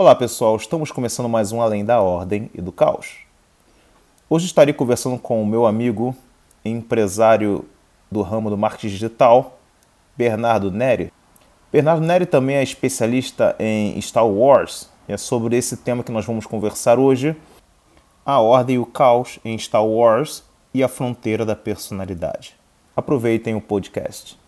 Olá pessoal, estamos começando mais um Além da Ordem e do Caos. Hoje estarei conversando com o meu amigo, empresário do ramo do marketing digital, Bernardo Neri. Bernardo Neri também é especialista em Star Wars. É sobre esse tema que nós vamos conversar hoje: a ordem e o caos em Star Wars e a fronteira da personalidade. Aproveitem o podcast.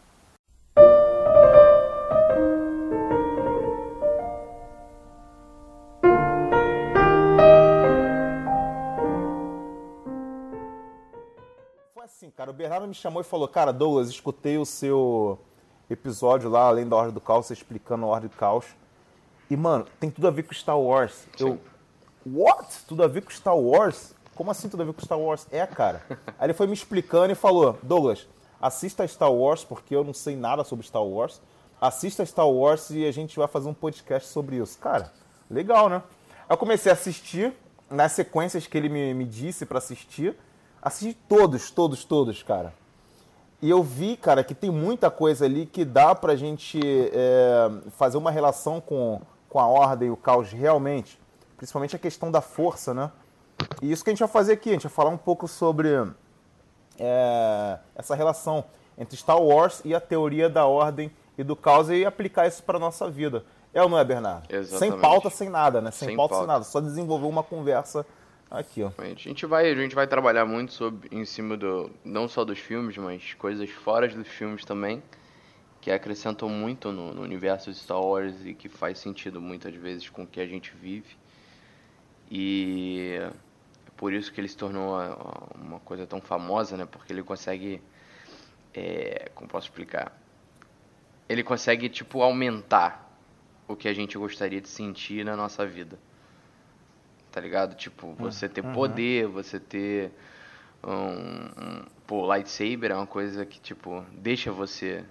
Bernardo me chamou e falou: Cara, Douglas, escutei o seu episódio lá, além da Ordem do Caos, você explicando a Ordem do Caos. E, mano, tem tudo a ver com Star Wars. Sim. Eu. What? Tudo a ver com Star Wars? Como assim tudo a ver com Star Wars? É, cara. Aí ele foi me explicando e falou: Douglas, assista Star Wars, porque eu não sei nada sobre Star Wars. Assista Star Wars e a gente vai fazer um podcast sobre isso. Cara, legal, né? Eu comecei a assistir, nas sequências que ele me, me disse para assistir. Assisti todos, todos, todos, cara. E eu vi, cara, que tem muita coisa ali que dá pra gente é, fazer uma relação com, com a ordem e o caos realmente. Principalmente a questão da força, né? E isso que a gente vai fazer aqui, a gente vai falar um pouco sobre é, essa relação entre Star Wars e a teoria da ordem e do caos e aplicar isso para nossa vida. É ou não é, Bernardo? Exatamente. Sem pauta, sem nada, né? Sem, Sem pauta, pauta. sem nada. Só desenvolver uma conversa aqui, ó. A gente vai, a gente vai trabalhar muito sobre, em cima do, não só dos filmes, mas coisas fora dos filmes também, que acrescentam muito no, no universo de Star Wars e que faz sentido muitas vezes com o que a gente vive. E é por isso que ele se tornou uma coisa tão famosa, né? Porque ele consegue, é, como posso explicar? Ele consegue, tipo, aumentar o que a gente gostaria de sentir na nossa vida. Tá ligado? Tipo, você ter poder, você ter um, um- Pô, lightsaber é uma coisa que, tipo, deixa você.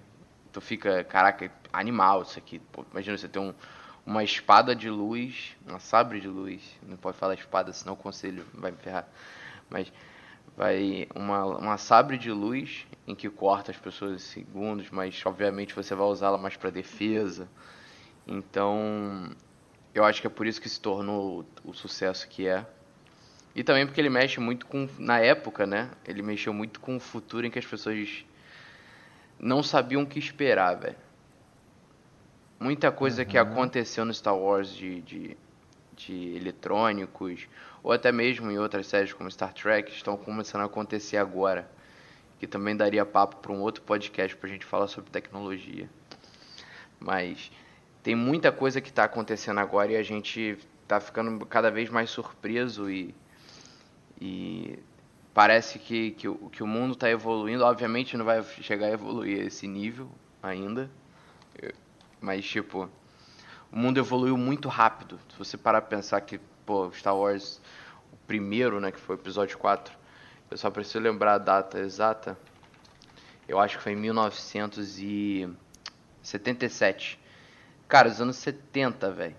Tu fica, caraca, animal isso aqui. Pô, imagina você ter um, uma espada de luz, uma sabre de luz. Não pode falar espada, senão o conselho vai me ferrar. Mas vai uma, uma sabre de luz em que corta as pessoas em segundos, mas obviamente você vai usá-la mais para defesa. Então, eu acho que é por isso que se tornou o, sucesso que é. E também porque ele mexe muito com, na época, né? Ele mexeu muito com o futuro em que as pessoas não sabiam o que esperar, velho. Muita coisa que aconteceu no Star Wars de, de, de eletrônicos, ou até mesmo em outras séries como Star Trek, estão começando a acontecer agora. Que também daria papo para um outro podcast pra gente falar sobre tecnologia. Mas tem muita coisa que está acontecendo agora e a gente tá ficando cada vez mais surpreso e, e parece que, que, o, que o mundo está evoluindo. Obviamente não vai chegar a evoluir esse nível ainda, mas tipo, o mundo evoluiu muito rápido. Se você parar pra pensar que, pô, Star Wars, o primeiro, né, que foi o episódio 4, eu só preciso lembrar a data exata. Eu acho que foi em 1977. Cara, os anos 70, velho.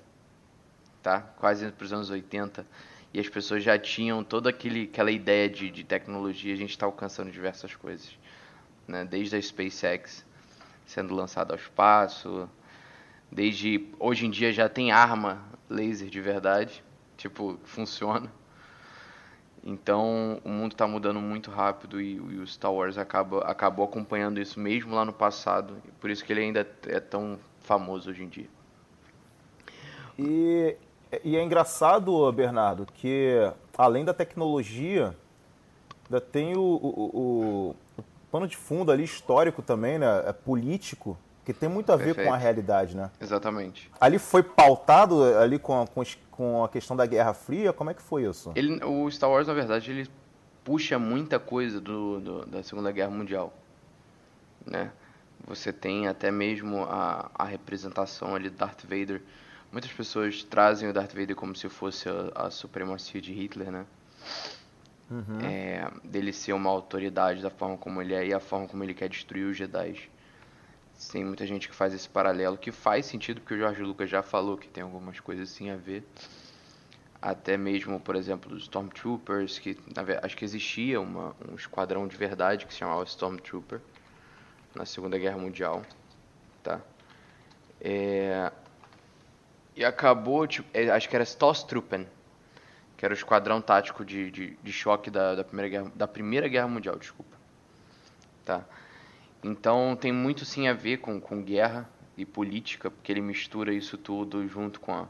Tá? Quase indo pros anos 80. E as pessoas já tinham toda aquele, aquela ideia de, de tecnologia. A gente está alcançando diversas coisas. Né? Desde a SpaceX sendo lançada ao espaço. Desde hoje em dia já tem arma laser de verdade. Tipo, funciona. Então o mundo está mudando muito rápido e, e o Star Wars acaba, acabou acompanhando isso mesmo lá no passado. Por isso que ele ainda é tão famoso hoje em dia. E, e é engraçado, Bernardo, que além da tecnologia, ainda tem o, o, o- o pano de fundo ali histórico também, né? É político, que tem muito a ver Perfeito. com a realidade, né? Exatamente. Ali foi pautado ali com a, com a questão da Guerra Fria, como é que foi isso? Ele, o Star Wars, na verdade, ele puxa muita coisa do, do- da Segunda Guerra Mundial. Né? Você tem até mesmo a, a representação ali do Darth Vader. Muitas pessoas trazem o Darth Vader como se fosse a, a supremacia de Hitler, né? É, dele ser uma autoridade da forma como ele é e a forma como ele quer destruir os Jedi. Tem muita gente que faz esse paralelo, que faz sentido, porque o George Lucas já falou que tem algumas coisas assim a ver. Até mesmo, por exemplo, dos Stormtroopers, que acho que existia uma, um esquadrão de verdade que se chamava Stormtrooper na Segunda Guerra Mundial, tá? É, E acabou, tipo, é, acho que era Stosstruppen, que era o esquadrão tático de, de, de choque da, da, primeira guerra, da Primeira Guerra Mundial, desculpa. Tá. Então tem muito sim a ver com, com guerra e política, porque ele mistura isso tudo junto com a,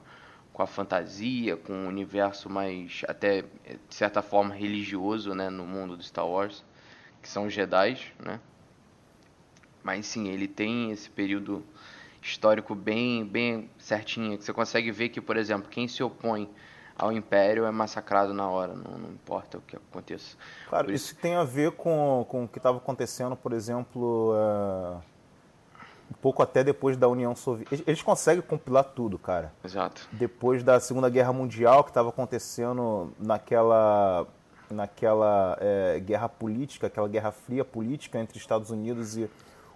com a fantasia, com o universo mais, até de certa forma, religioso, né, no mundo do Star Wars, que são os Jedi, né? Mas sim, ele tem esse período histórico bem, bem certinho, que você consegue ver que, por exemplo, quem se opõe ao Império é massacrado na hora, não, não importa o que aconteça. Claro, isso... isso... tem a ver com, com o que estava acontecendo, por exemplo, uh, um pouco até depois da União Soviética. Eles conseguem compilar tudo, cara. Exato. Depois da Segunda Guerra Mundial, que estava acontecendo naquela, naquela é, guerra política, aquela guerra fria política entre Estados Unidos e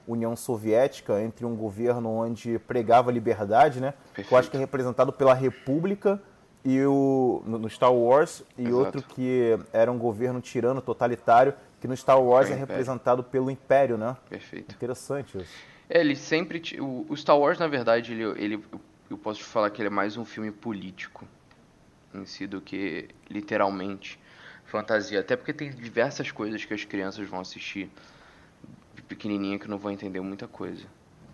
União Soviética, entre um governo onde pregava liberdade, né? Perfeito. Que eu acho que é representado pela República e o no Star Wars e Exato. outro que era um governo tirano totalitário que no Star Wars é, é representado pelo Império, né? Perfeito. Interessante isso. É, ele sempre o, o, Star Wars na verdade ele, ele eu posso te falar que ele é mais um filme político em si do que literalmente fantasia, até porque tem diversas coisas que as crianças vão assistir pequenininha que não vão entender muita coisa.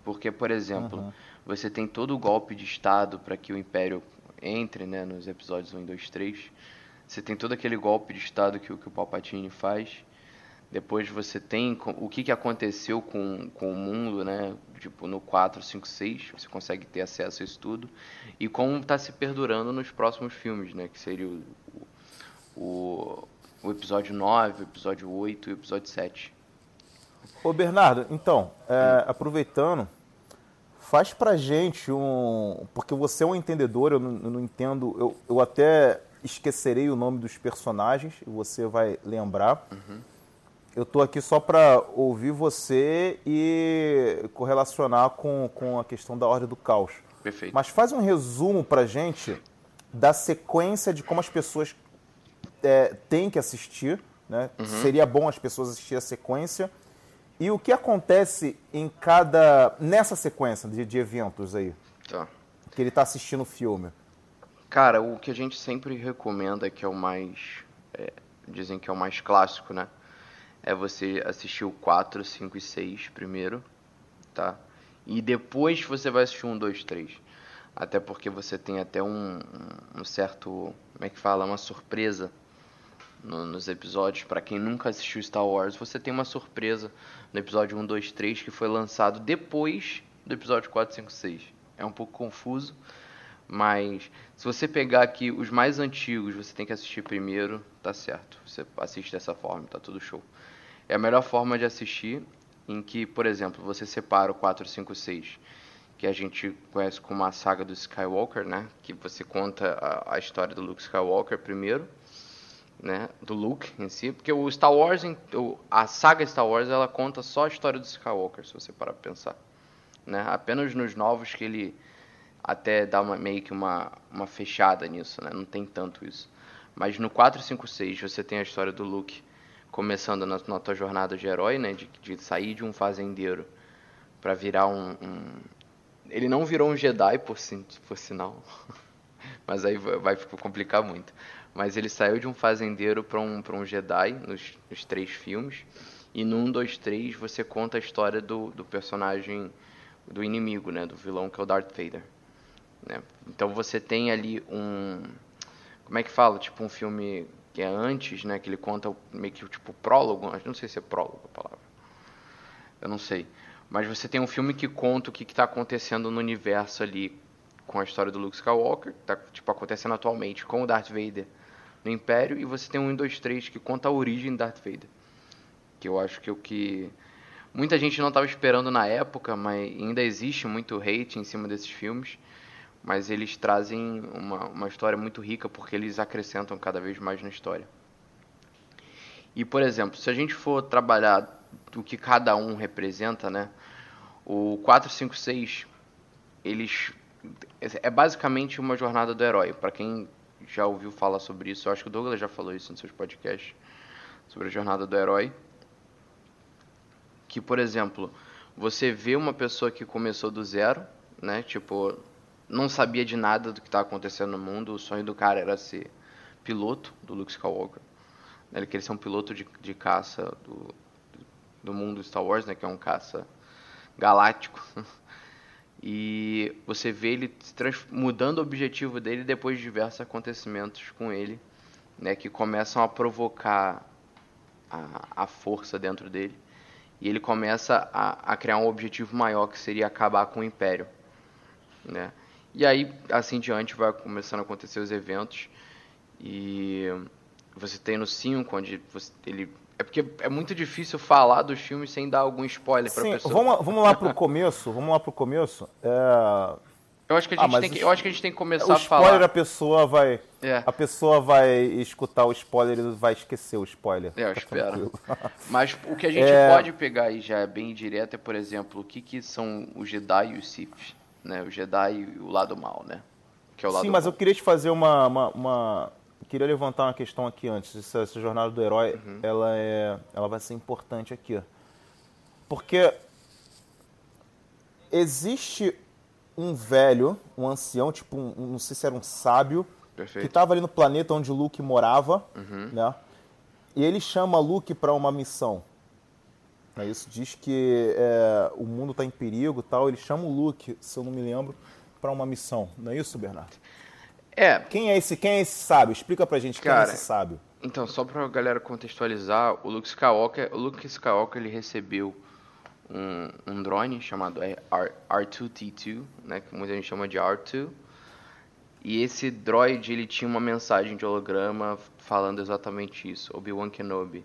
Porque, por exemplo, uhum. você tem todo o golpe de Estado para que o Império entre né, nos episódios 1, 2, 3. Você tem todo aquele golpe de Estado que, que o Palpatine faz. Depois você tem o que, que aconteceu com, com o mundo, né? Tipo, no 4, 5, 6, você consegue ter acesso a isso tudo. E como está se perdurando nos próximos filmes, né? Que seria o, o, o episódio 9, o episódio 8 e o episódio 7. Ô Bernardo, então, é, aproveitando, faz pra gente um. Porque você é um entendedor, eu não, eu não entendo. Eu, eu, até esquecerei o nome dos personagens, e você vai lembrar. Uhum. Eu tô aqui só para ouvir você e correlacionar com, com a questão da ordem do caos. Perfeito. Mas faz um resumo pra gente da sequência de como as pessoas é, têm que assistir. Né? Uhum. Seria bom as pessoas assistirem a sequência e o que acontece em cada. nessa sequência de, de eventos aí? Tá. Que ele está assistindo o filme. Cara, o que a gente sempre recomenda, que é o mais. É, dizem que é o mais clássico, né? É você assistir o 4, 5 e 6 primeiro, tá? E depois você vai assistir um, 2, 3. Até porque você tem até um, um certo. Como é que fala? Uma surpresa no, nos episódios. Para quem nunca assistiu Star Wars, você tem uma surpresa no episódio 1, 2, 3 que foi lançado depois do episódio 4, 5, 6. É um pouco confuso, mas se você pegar aqui os mais antigos, você tem que assistir primeiro, tá certo. Você assiste dessa forma, tá tudo show. É a melhor forma de assistir em que, por exemplo, você separa o 4, 5, 6, que a gente conhece como a saga do Skywalker, né? Que você conta a, a história do Luke Skywalker primeiro né, do Luke em si, porque o Star Wars, a saga Star Wars, ela conta só a história do Skywalker, se você parar pra pensar, né? Apenas nos novos que ele até dá uma, meio que uma, uma fechada nisso, né? Não tem tanto isso. Mas no 456 você tem a história do Luke começando na, na tua jornada de herói, né? De, de sair de um fazendeiro para virar um, um, Ele não virou um Jedi, por, por sinal. Mas aí vai complicar muito mas ele saiu de um fazendeiro para um, um Jedi nos, nos, três filmes. E no 1, 2, 3 você conta a história do, do personagem do inimigo, né, do vilão que é o Darth Vader. Né? Então você tem ali um. Como é que fala? Tipo um filme que é antes, né? Que ele conta meio que tipo prólogo. Não sei se é prólogo a palavra. Eu não sei. Mas você tem um filme que conta o que está acontecendo no universo ali com a história do Luke Skywalker, que está tipo, acontecendo atualmente com o Darth Vader no Império, e você tem um 1, 2, 3 que conta a origem de Darth Vader. Que eu acho que é o que muita gente não estava esperando na época, mas ainda existe muito hate em cima desses filmes. Mas eles trazem uma, uma história muito rica porque eles acrescentam cada vez mais na história. E, por exemplo, se a gente for trabalhar do que cada um representa, né? O 456, eles é basicamente uma jornada do herói. Para quem já ouviu falar sobre isso. Eu acho que o Douglas já falou isso nos seus podcasts sobre a jornada do herói. Que, por exemplo, você vê uma pessoa que começou do zero, né? Tipo, não sabia de nada do que estava acontecendo no mundo. O sonho do cara era ser piloto do Luke Skywalker. Ele queria ser um piloto de, de caça do, do mundo Star Wars, né, que é um caça galáctico. E você vê ele mudando o objetivo dele depois de diversos acontecimentos com ele, né, que começam a provocar a, a força dentro dele. E ele começa a, a criar um objetivo maior que seria acabar com o Império. Né? E aí, assim diante, vai começando a acontecer os eventos. E você tem no 5, onde você, ele. É porque é muito difícil falar dos filmes sem dar algum spoiler para pessoa. Vamos, vamos lá pro começo. Vamos lá pro começo. É... Eu acho que a ah, gente, ah, tem, que, eu acho que a gente tem que começar a falar. O spoiler a pessoa vai. É. A pessoa vai escutar o spoiler e vai esquecer o spoiler. É, eu espero. Mas o que a gente é... pode pegar aí já é bem direto é, por exemplo, o que, que são os Jedi e os Sith, né? O Jedi e o lado mal, né? Que é o lado Sim, mas eu queria te fazer uma, uma, uma... queria levantar uma questão aqui antes. Essa, essa jornada do herói, uhum. ela é, ela vai ser importante aqui, porque existe um velho, um ancião, tipo, um, não sei se era um sábio, Perfeito. que estava ali no planeta onde Luke morava, uhum. né? E ele chama Luke para uma missão. É isso diz que é, o mundo está em perigo, tal. Ele chama o Luke, se eu não me lembro, para uma missão. Não é isso, Bernardo? É. Quem é esse? Quem é esse sábio? Explica pra gente Cara, quem é esse sábio. Então, só pra galera contextualizar, o Luke Skywalker, o Luke Skywalker ele recebeu um, um drone chamado R2-T2, né, que muita gente chama de R2. E esse droid ele tinha uma mensagem de holograma falando exatamente isso, Obi-Wan Kenobi.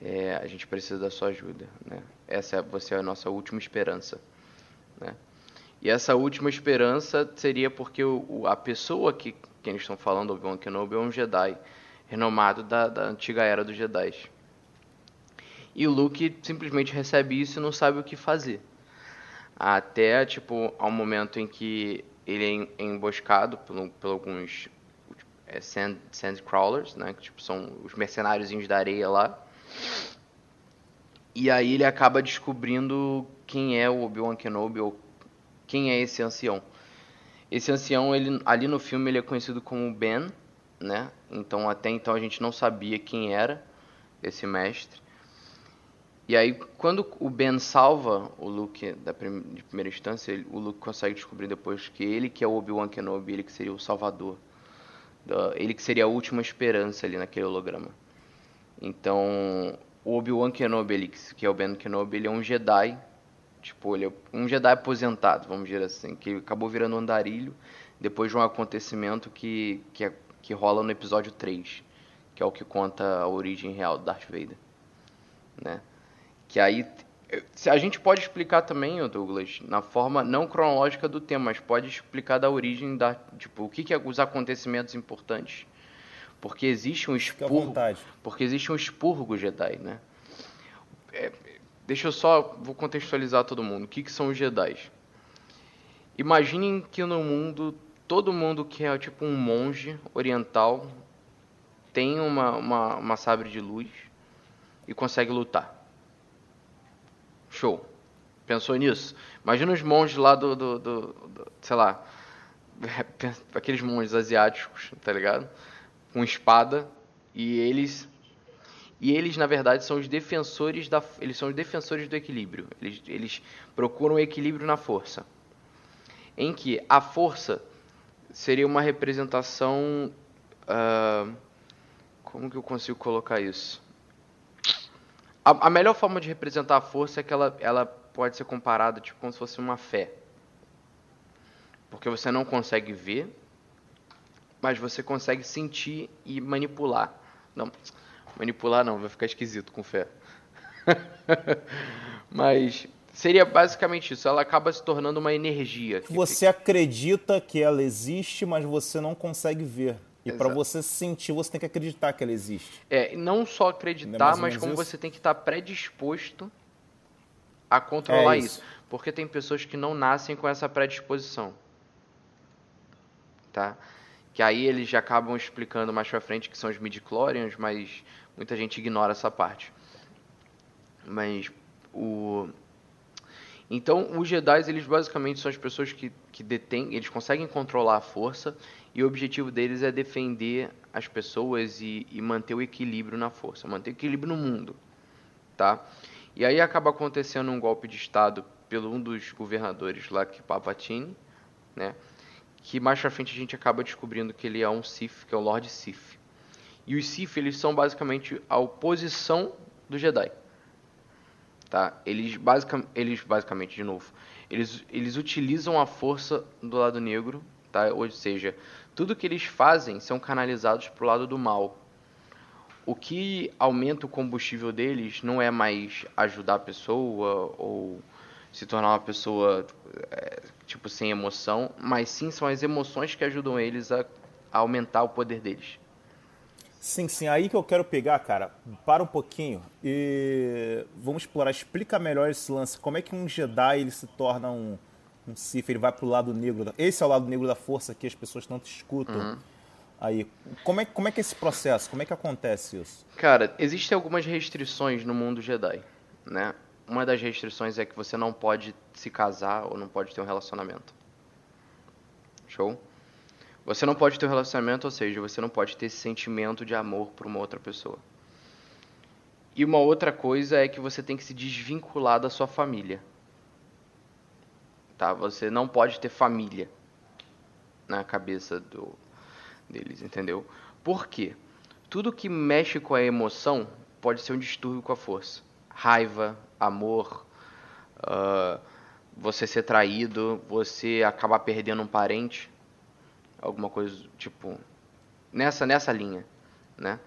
É, a gente precisa da sua ajuda, né? Essa é, você é a nossa última esperança, né? E essa última esperança seria porque o, a pessoa que, que eles estão falando, Obi-Wan Kenobi, é um Jedi renomado da, da antiga era dos Jedi. E o Luke simplesmente recebe isso e não sabe o que fazer. Até, tipo, ao momento em que ele é emboscado por, por alguns é, sand, sandcrawlers, né? Que tipo, são os mercenáriozinhos da areia lá. E aí ele acaba descobrindo quem é o Obi-Wan Kenobi ou quem é esse ancião. Esse ancião, ele, ali no filme, ele é conhecido como Ben, né? Então até então a gente não sabia quem era esse mestre. E aí, quando o Ben salva o Luke da prim de primeira instância, ele, o Luke consegue descobrir depois que ele que é o Obi-Wan Kenobi, ele que seria o salvador. ele que seria a última esperança ali naquele holograma. Então, o Obi-Wan Kenobi, ele, que é o Ben Kenobi, ele é um Jedi. Tipo, ele é um Jedi aposentado, vamos dizer assim, que acabou virando um andarilho depois de um acontecimento que, que, é, que rola no episódio 3, que é o que conta a origem real do Darth Vader, né? Que aí a gente pode explicar também, Douglas, na forma não cronológica do tema, mas pode explicar da origem da, tipo, o que que é os acontecimentos importantes. Porque existe um expurgo, porque existe um expurgo Jedi, né? É, deixa eu só vou contextualizar todo mundo. O que que são os Jedi? Imaginem que no mundo todo mundo que é tipo um monge oriental tem uma, uma, uma sabre de luz e consegue lutar. Show. Pensou nisso? Imagina os monges lá do, do, do, do sei lá, aqueles monges asiáticos, tá ligado? Com espada e eles e eles na verdade são os defensores da eles são os defensores do equilíbrio. Eles eles procuram o equilíbrio na força. Em que a força seria uma representação uh, como que eu consigo colocar isso? A, a, melhor forma de representar a força é que ela, ela pode ser comparada tipo, como se fosse uma fé. Porque você não consegue ver, mas você consegue sentir e manipular. Não, manipular não, vai ficar esquisito com fé. mas seria basicamente isso. Ela acaba se tornando uma energia. Você fica... acredita que ela existe, mas você não consegue ver. E para você sentir, você tem que acreditar que ela existe. É, não só acreditar, é mas como isso? você tem que estar predisposto a controlar é isso. isso. Porque tem pessoas que não nascem com essa predisposição. Tá? Que aí eles já acabam explicando mais pra frente que são os midichlorians, mas muita gente ignora essa parte. Mas o então, os Jedi, eles basicamente são as pessoas que, que detêm, eles conseguem controlar a força e o objetivo deles é defender as pessoas e, e manter o equilíbrio na força, manter o equilíbrio no mundo, tá? E aí acaba acontecendo um golpe de estado pelo um dos governadores lá que Palpatine, né? Que mais pra frente a gente acaba descobrindo que ele é um Sith, que é o Lord Sith. E os Sith, eles são basicamente a oposição do Jedi. Tá? Eles, basic, eles basicamente, de novo, eles, eles utilizam a força do lado negro, tá? ou seja, tudo que eles fazem são canalizados para o lado do mal. O que aumenta o combustível deles não é mais ajudar a pessoa ou se tornar uma pessoa é, tipo sem emoção, mas sim são as emoções que ajudam eles a, a aumentar o poder deles. Sim, sim, aí que eu quero pegar, cara. Para um pouquinho e vamos explorar. Explica melhor esse lance. Como é que um Jedi ele se torna um, um Sith? Ele vai pro lado negro. Esse é o lado negro da força que as pessoas tanto escutam. Uhum. Aí, como é, como é que é esse processo? Como é que acontece isso? Cara, existem algumas restrições no mundo Jedi, né? Uma das restrições é que você não pode se casar ou não pode ter um relacionamento. Show? Você não pode ter um relacionamento, ou seja, você não pode ter esse sentimento de amor por uma outra pessoa. E uma outra coisa é que você tem que se desvincular da sua família. Tá? Você não pode ter família na cabeça do, deles, entendeu? Por quê? Tudo que mexe com a emoção pode ser um distúrbio com a força. Raiva, amor, uh, você ser traído, você acabar perdendo um parente alguma coisa tipo nessa nessa linha, né?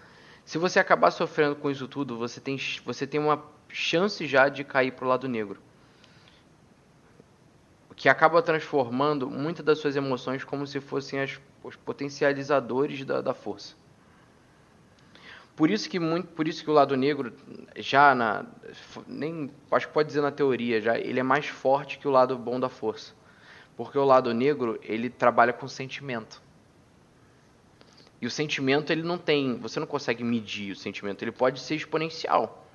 Se você acabar sofrendo com isso tudo, você tem você tem uma chance já de cair para o lado negro, que acaba transformando muitas das suas emoções como se fossem as, os potencializadores da, da força. Por isso que muito, por isso que o lado negro já na nem acho que pode dizer na teoria já, ele é mais forte que o lado bom da força. Porque o lado negro, ele trabalha com sentimento. E o sentimento, ele não tem. Você não consegue medir o sentimento. Ele pode ser exponencial.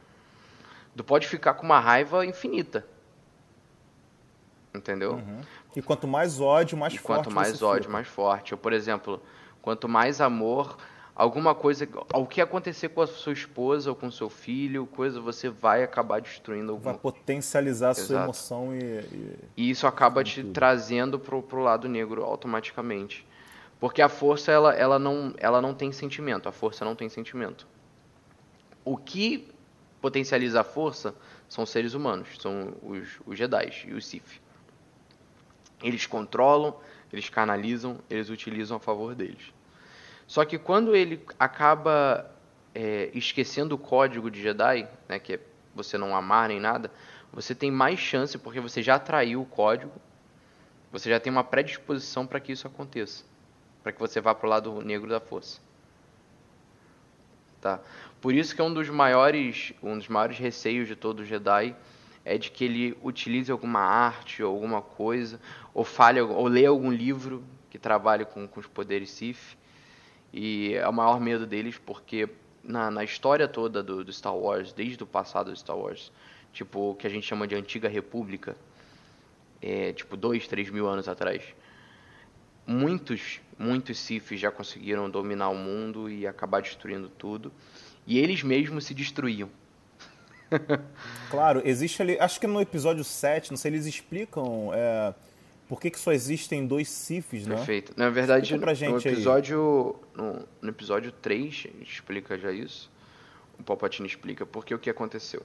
Tu pode ficar com uma raiva infinita. Entendeu? Uhum. E quanto mais ódio, mais e forte. Quanto mais ódio, fica. mais forte. Ou, por exemplo, quanto mais amor, alguma coisa, o que acontecer com a sua esposa ou com seu filho, coisa você vai acabar destruindo alguma Vai potencializar a sua emoção e, e... e isso acaba te tudo. trazendo pro, pro lado negro automaticamente. Porque a força ela, ela, não, ela não tem sentimento, a força não tem sentimento. O que potencializa a força são os seres humanos, são os, os Jedi e os Sith. Eles controlam, eles canalizam, eles utilizam a favor deles. Só que quando ele acaba é, esquecendo o código de Jedi, né, que é você não amar nem nada, você tem mais chance porque você já traiu o código, você já tem uma predisposição para que isso aconteça, para que você vá para o lado negro da força. Tá? Por isso que é um dos maiores, um dos maiores receios de todo Jedi é de que ele utilize alguma arte ou alguma coisa, ou fale ou leia algum livro que trabalhe com, com os poderes Sith e é o maior medo deles porque na, na história toda do, do, Star Wars, desde o passado do Star Wars, tipo, o que a gente chama de Antiga República, é, tipo, dois, três mil anos atrás, muitos, muitos Siths já conseguiram dominar o mundo e acabar destruindo tudo, e eles mesmos se destruíam. claro, existe ali, acho que no episódio 7, não sei, eles explicam... É por que, que só existem dois Sifs, né? Perfeito. Na verdade, pra gente no episódio no, no, episódio 3, explica já isso. O Palpatine explica porque o que aconteceu.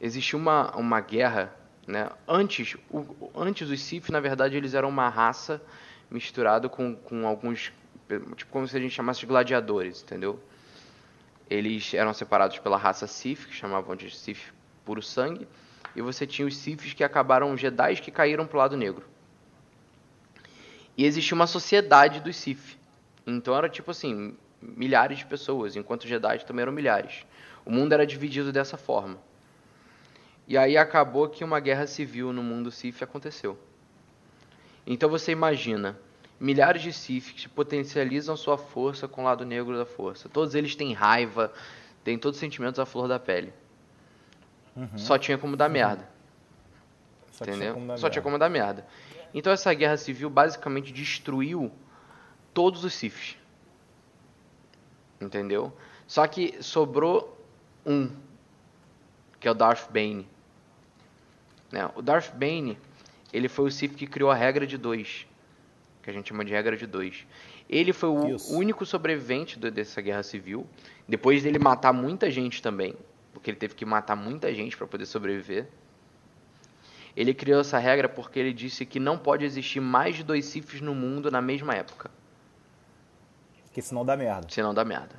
Existiu uma, uma guerra, né? Antes, o, antes os Sith, na verdade, eles eram uma raça misturada com, com alguns tipo como se a gente chamasse de gladiadores, entendeu? Eles eram separados pela raça Sith, que chamavam de Sith puro sangue, e você tinha os Siths que acabaram Jedi que caíram pro lado negro. E existia uma sociedade dos Sith. Então era tipo assim, milhares de pessoas, enquanto os Jedi também eram milhares. O mundo era dividido dessa forma. E aí acabou que uma guerra civil no mundo Sith aconteceu. Então você imagina, milhares de Sith que potencializam sua força com o lado negro da força. Todos eles têm raiva, têm todos os sentimentos à flor da pele. Uhum. Só tinha como dar uhum. merda. Só Entendeu? Tinha Só merda. tinha como dar merda. Então essa guerra civil basicamente destruiu todos os Siths. Entendeu? Só que sobrou um, que é o Darth Bane. Né? O Darth Bane, ele foi o Sith que criou a regra de dois, que a gente chama de regra de dois. Ele foi o Isso. único sobrevivente dessa guerra civil, depois dele matar muita gente também, porque ele teve que matar muita gente para poder sobreviver. Ele criou essa regra porque ele disse que não pode existir mais de dois Siths no mundo na mesma época. Porque senão dá merda. Senão dá merda.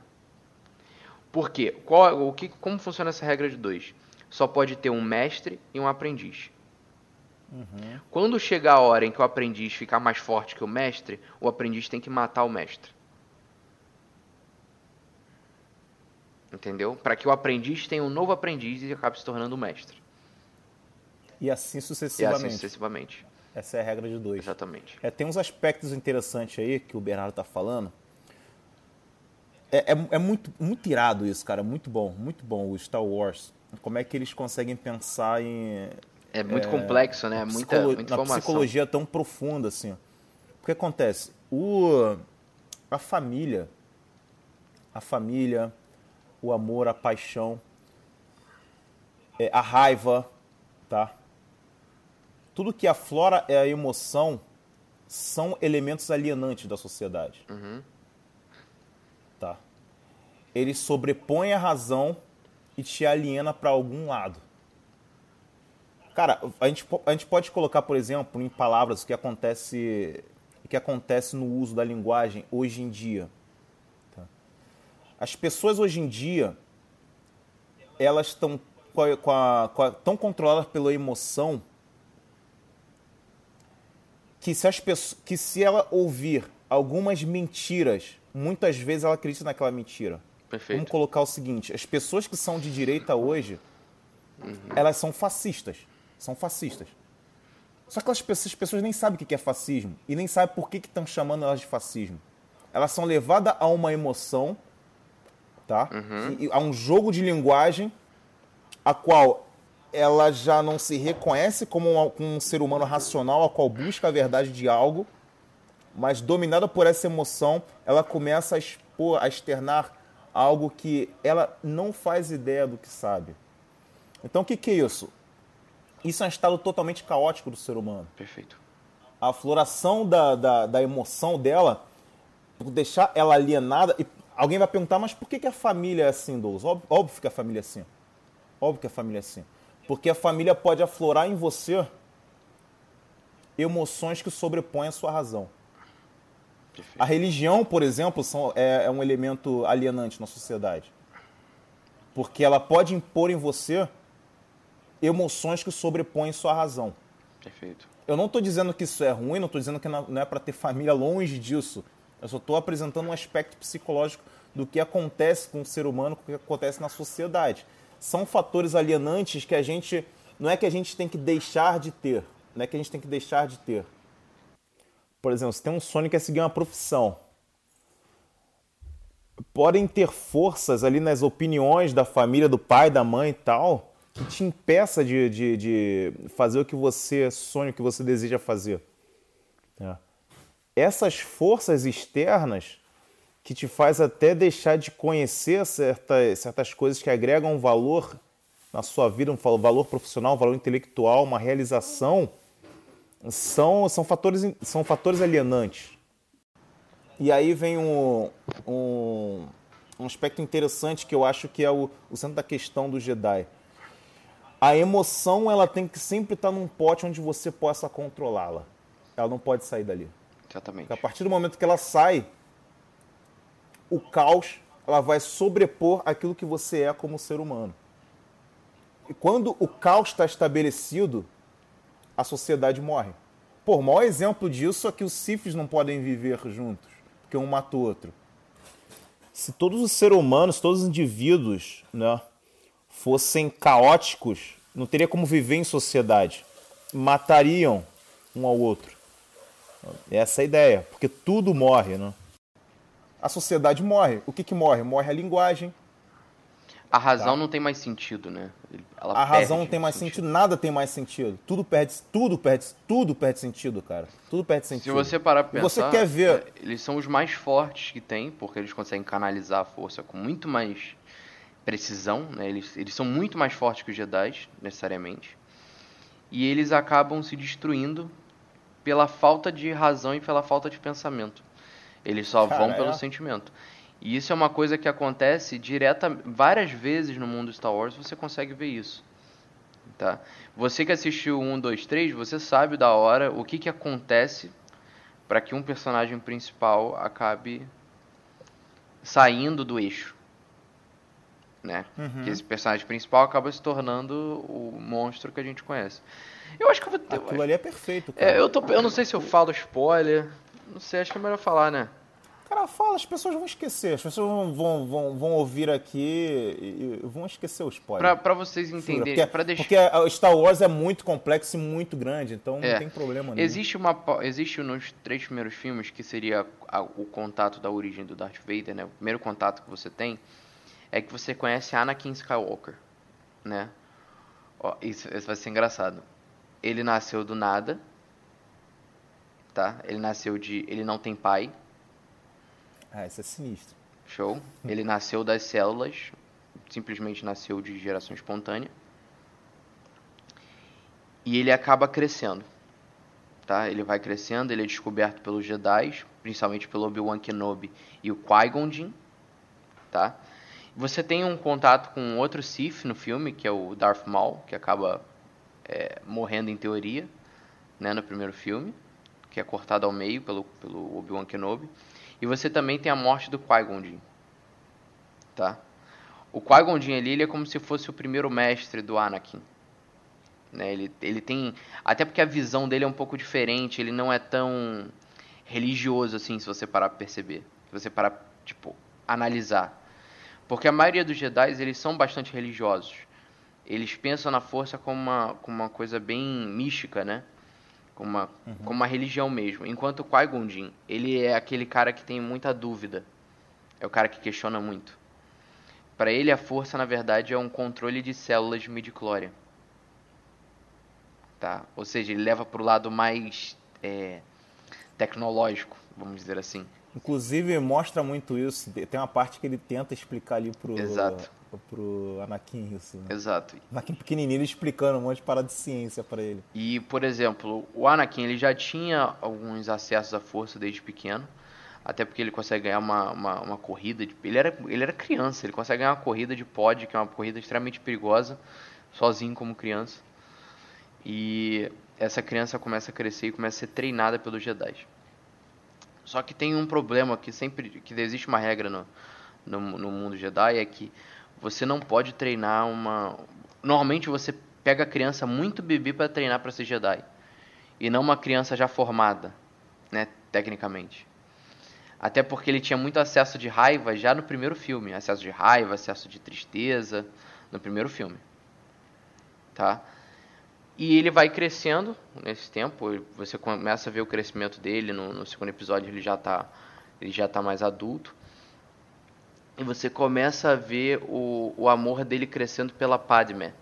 Por quê? Qual, o que, como funciona essa regra de dois? Só pode ter um mestre e um aprendiz. Uhum. Quando chegar a hora em que o aprendiz ficar mais forte que o mestre, o aprendiz tem que matar o mestre. Entendeu? Para que o aprendiz tenha um novo aprendiz e acabe se tornando o mestre. E assim sucessivamente. E assim sucessivamente. Essa é a regra de dois. Exatamente. É, tem uns aspectos interessantes aí que o Bernardo está falando é, é, é, muito, muito irado isso, cara. Muito bom, muito bom o Star Wars. Como é que eles conseguem pensar em. É muito é, complexo, né? Muita, muita. Na psicologia tão profunda, assim. O que acontece? O, a família, a família, o amor, a paixão, é, a raiva, tá? Tudo que aflora é a emoção são elementos alienantes da sociedade. Uhum ele sobrepõe a razão e te aliena para algum lado. Cara, a gente, a gente pode colocar, por exemplo, em palavras o que acontece, o que acontece no uso da linguagem hoje em dia. Tá? As pessoas hoje em dia, elas estão tão controladas pela emoção que se, as pessoas, que se ela ouvir algumas mentiras, muitas vezes ela acredita naquela mentira. Perfeito. Vamos colocar o seguinte: as pessoas que são de direita hoje, uhum. elas são fascistas. São fascistas. Só que as pessoas, as pessoas nem sabem o que é fascismo e nem sabem por que estão chamando elas de fascismo. Elas são levadas a uma emoção, tá? Uhum. E, a um jogo de linguagem, a qual ela já não se reconhece como um, como um ser humano racional, a qual busca a verdade de algo, mas dominada por essa emoção, ela começa a expor, a externar algo que ela não faz ideia do que sabe. Então, o que, que é isso? Isso é um estado totalmente caótico do ser humano. Perfeito. A floração da, da, da emoção dela, por deixar ela alienada. E alguém vai perguntar, mas por que, que a família é assim, Douglas? Óbvio, óbvio que a família é assim. Óbvio que a família é assim. Porque a família pode aflorar em você emoções que sobrepõem a sua razão. A religião, por exemplo, são, é, é um elemento alienante na sociedade. Porque ela pode impor em você emoções que sobrepõem sua razão. Perfeito. Eu não estou dizendo que isso é ruim, não estou dizendo que não é para ter família longe disso. Eu só estou apresentando um aspecto psicológico do que acontece com o ser humano, do que acontece na sociedade. São fatores alienantes que a gente. Não é que a gente tem que deixar de ter. Não é que a gente tem que deixar de ter por exemplo, se tem um sonho que é seguir uma profissão, podem ter forças ali nas opiniões da família, do pai, da mãe e tal, que te impeça de, de, de fazer o que você sonha, o que você deseja fazer. É. Essas forças externas que te faz até deixar de conhecer certas, certas coisas que agregam valor na sua vida, um valor profissional, um valor intelectual, uma realização, são, são, fatores, são fatores alienantes. E aí vem um, um, um aspecto interessante que eu acho que é o, o centro da questão do Jedi. A emoção ela tem que sempre estar num pote onde você possa controlá-la. Ela não pode sair dali. Exatamente. Porque a partir do momento que ela sai, o caos ela vai sobrepor aquilo que você é como ser humano. E quando o caos está estabelecido, a sociedade morre. Pô, maior exemplo disso é que os Sifis não podem viver juntos, porque um mata o outro. Se todos os seres humanos, todos os indivíduos, né, fossem caóticos, não teria como viver em sociedade. Matariam um ao outro. Essa é a ideia, porque tudo morre, né? A sociedade morre. O que, que morre? Morre a linguagem. A razão tá? não tem mais sentido, né? Ela a razão não tem mais sentido. sentido. nada tem mais sentido. Tudo perde, tudo perde, tudo perde sentido, cara. Tudo perde sentido. Se você parar pra pensar, você quer ver, é, eles são os mais fortes que tem, porque eles conseguem canalizar a força com muito mais precisão, né? Eles, eles são muito mais fortes que os Jedi, necessariamente. E eles acabam se destruindo pela falta de razão e pela falta de pensamento. Eles só Cara, vão pelo é. sentimento. E isso é uma coisa que acontece direta várias vezes no mundo Star Wars, você consegue ver isso. Tá? Você que assistiu 1, 2, 3, você sabe da hora o que, que acontece para que um personagem principal acabe saindo do eixo. Né? Uhum. Que esse personagem principal acaba se tornando o monstro que a gente conhece. Eu acho que eu vou ter. Aquilo ali é perfeito, cara. É, eu, tô, eu não sei se eu falo spoiler. Não sei, acho que é melhor falar, né? Cara, fala, as pessoas vão esquecer. As pessoas vão, vão, vão, vão ouvir aqui e, vão esquecer o spoiler. Pra, pra vocês entenderem. Porque, deixar... porque Star Wars é muito complexo e muito grande, então é. não tem problema nenhum. Existe, uma, existe nos três primeiros filmes, que seria a, o contato da origem do Darth Vader, né? O primeiro contato que você tem é que você conhece Anakin Skywalker, né? Ó, isso, isso vai ser engraçado. Ele nasceu do nada, tá? Ele nasceu de... Ele não tem pai ah, isso é sinistro. Show. Ele nasceu das células, simplesmente nasceu de geração espontânea. E ele acaba crescendo. Tá? Ele vai crescendo, ele é descoberto pelos Jedi, principalmente pelo Obi-Wan Kenobi e o Qui-Gon Jinn, tá? Você tem um contato com outro Sith no filme, que é o Darth Maul, que acaba é, morrendo em teoria, né, no primeiro filme, que é cortado ao meio pelo, pelo Obi-Wan Kenobi. E você também tem a morte do Qui-Gon Jinn. Tá? O Qui-Gon Jinn ali, ele é como se fosse o primeiro mestre do Anakin. Né? Ele, ele tem... Até porque a visão dele é um pouco diferente, ele não é tão religioso assim, se você parar pra perceber. Se você parar, tipo, analisar. Porque a maioria dos Jedi, eles são bastante religiosos. Eles pensam na força como uma, como uma coisa bem mística, né? Como uma, uhum. como uma religião mesmo. Enquanto o Qui-Gon ele é aquele cara que tem muita dúvida. É o cara que questiona muito. Para ele, a força, na verdade, é um controle de células de midi-chlória. Tá? Ou seja, ele leva para o lado mais é, tecnológico, vamos dizer assim. Inclusive, mostra muito isso. Tem uma parte que ele tenta explicar ali pro... Exato pro Anakin isso. Né? Exato. Anakin pequenininho explicando um monte de parada de ciência para ele. E, por exemplo, o Anakin ele já tinha alguns acessos à força desde pequeno. Até porque ele consegue ganhar uma, uma, uma corrida. De, ele, era, ele era criança, ele consegue ganhar uma corrida de pod, que é uma corrida extremamente perigosa, sozinho como criança. E essa criança começa a crescer e começa a ser treinada pelos Jedi. Só que tem um problema que sempre que existe uma regra no, no, no mundo Jedi é que você não pode treinar uma. Normalmente você pega a criança muito bebê para treinar para ser Jedi. E não uma criança já formada, né, tecnicamente. Até porque ele tinha muito acesso de raiva já no primeiro filme, acesso de raiva, acesso de tristeza no primeiro filme. Tá? E ele vai crescendo nesse tempo, você começa a ver o crescimento dele no, no segundo episódio, ele já está ele já tá mais adulto e você começa a ver o, o amor dele crescendo pela Padme,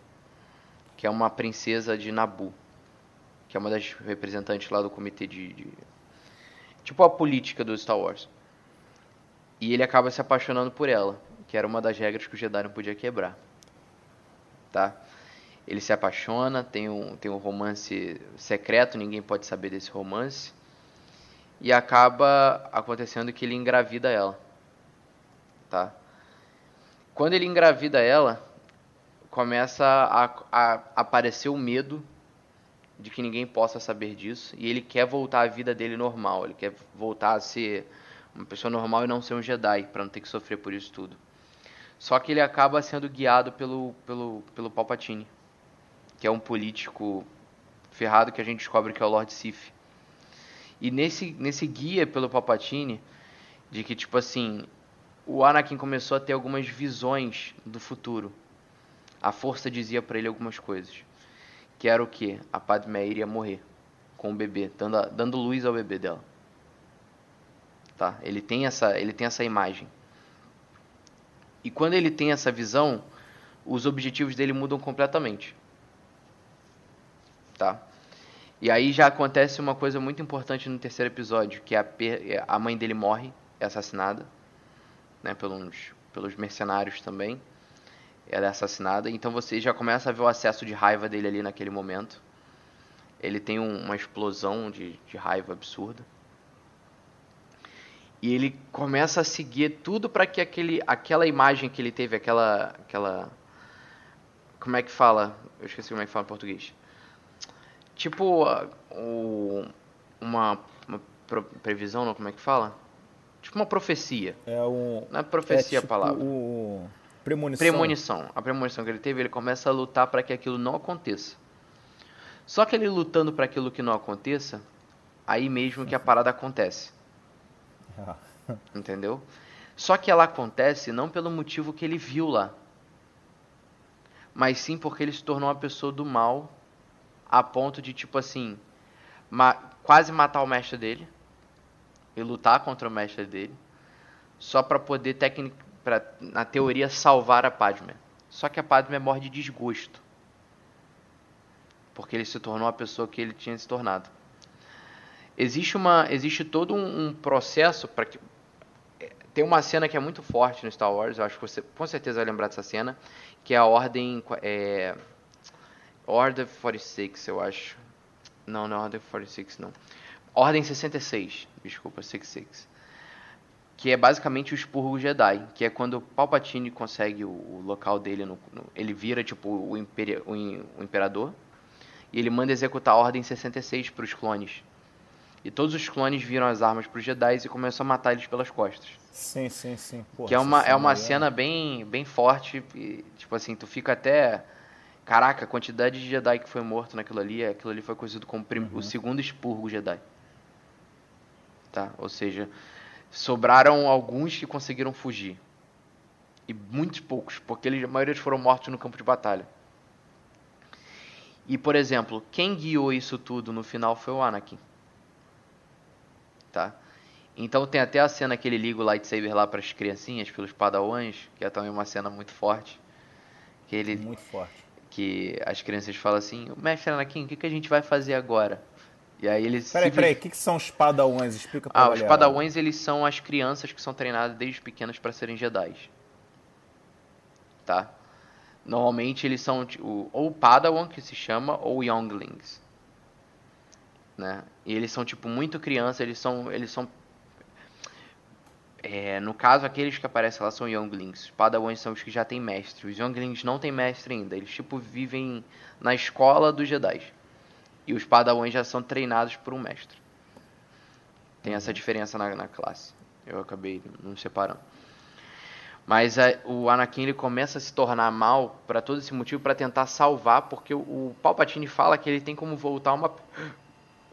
que é uma princesa de Nabu, que é uma das representantes lá do comitê de, de tipo a política do Star Wars. E ele acaba se apaixonando por ela, que era uma das regras que o Jedi não podia quebrar. Tá? Ele se apaixona, tem um, tem um romance secreto, ninguém pode saber desse romance. E acaba acontecendo que ele engravida ela tá? Quando ele engravida ela, começa a, a, aparecer o medo de que ninguém possa saber disso e ele quer voltar à vida dele normal, ele quer voltar a ser uma pessoa normal e não ser um Jedi, para não ter que sofrer por isso tudo. Só que ele acaba sendo guiado pelo pelo pelo Palpatine, que é um político ferrado que a gente descobre que é o Lord Sith. E nesse nesse guia pelo Palpatine de que tipo assim, o Anakin começou a ter algumas visões do futuro. A força dizia para ele algumas coisas. Que era o que? A Padmé iria morrer com o bebê, dando, dando luz ao bebê dela. Tá? Ele tem essa, ele tem essa imagem. E quando ele tem essa visão, os objetivos dele mudam completamente. Tá? E aí já acontece uma coisa muito importante no terceiro episódio, que a, a mãe dele morre, é assassinada, né, pelos, pelos mercenários também. Ela é assassinada, então você já começa a ver o acesso de raiva dele ali naquele momento. Ele tem um, uma explosão de, de raiva absurda. E ele começa a seguir tudo para que aquele, aquela imagem que ele teve, aquela, aquela. Como é que fala? Eu esqueci como é que fala em português tipo o, uma, uma previsão, não, como é que fala? Tipo uma profecia. É um. Não é profecia é tipo a palavra. O... Premonição. Premonição. A premonição que ele teve, ele começa a lutar para que aquilo não aconteça. Só que ele lutando para aquilo que não aconteça, aí mesmo que a parada acontece. Entendeu? Só que ela acontece não pelo motivo que ele viu lá, mas sim porque ele se tornou uma pessoa do mal a ponto de, tipo assim, ma quase matar o mestre dele e lutar contra o mestre dele, só para poder, pra, na teoria, salvar a Padme. Só que a Padme morre de desgosto. Porque ele se tornou a pessoa que ele tinha se tornado. Existe, uma, existe todo um, um processo para que. Tem uma cena que é muito forte no Star Wars, eu acho que você com certeza vai lembrar dessa cena, que é a ordem. É, Order 46, eu acho. Não, não é Order 46, não. Ordem 66, desculpa, 66. Que é basicamente o expurgo Jedi, que é quando Palpatine consegue o, o local dele, no, no, ele vira tipo o, imperi, o, o, Imperador, e ele manda executar a Ordem 66 para os clones. E todos os clones viram as armas para os Jedi e começam a matar eles pelas costas. Sim, sim, sim. Porra, que é uma, é uma cena bem, bem forte, e, tipo assim, tu fica até Caraca, a quantidade de Jedi que foi morto naquilo ali, aquilo ali foi conhecido como uhum. o segundo expurgo Jedi. Tá? Ou seja, sobraram alguns que conseguiram fugir. E muitos poucos, porque eles, a maioria foram mortos no campo de batalha. E, por exemplo, quem guiou isso tudo no final foi o Anakin. Tá? Então tem até a cena que ele liga o lightsaber lá para as criancinhas, pelos padawans, que é também uma cena muito forte. Que ele, muito forte que as crianças falam assim, mestre Anakin, o que, que a gente vai fazer agora? E aí eles... Peraí, peraí, o que, que são os padawans? Explica pra Ah, os padawans, eles são as crianças que são treinadas desde pequenas para serem Jedi. Tá? Normalmente eles são tipo, ou Padawan, que se chama, ou Younglings. Né? E eles são tipo muito criança, eles são eles são é, no caso, aqueles que aparecem lá são Younglings. Os Padawans são os que já têm mestre. Os Younglings não têm mestre ainda. Eles, tipo, vivem na escola dos Jedi. E os Padawans já são treinados por um mestre. Tem essa diferença na, na classe. Eu acabei não separando. Mas é, o Anakin ele começa a se tornar mal para todo esse motivo, para tentar salvar, porque o, o Palpatine fala que ele tem como voltar uma,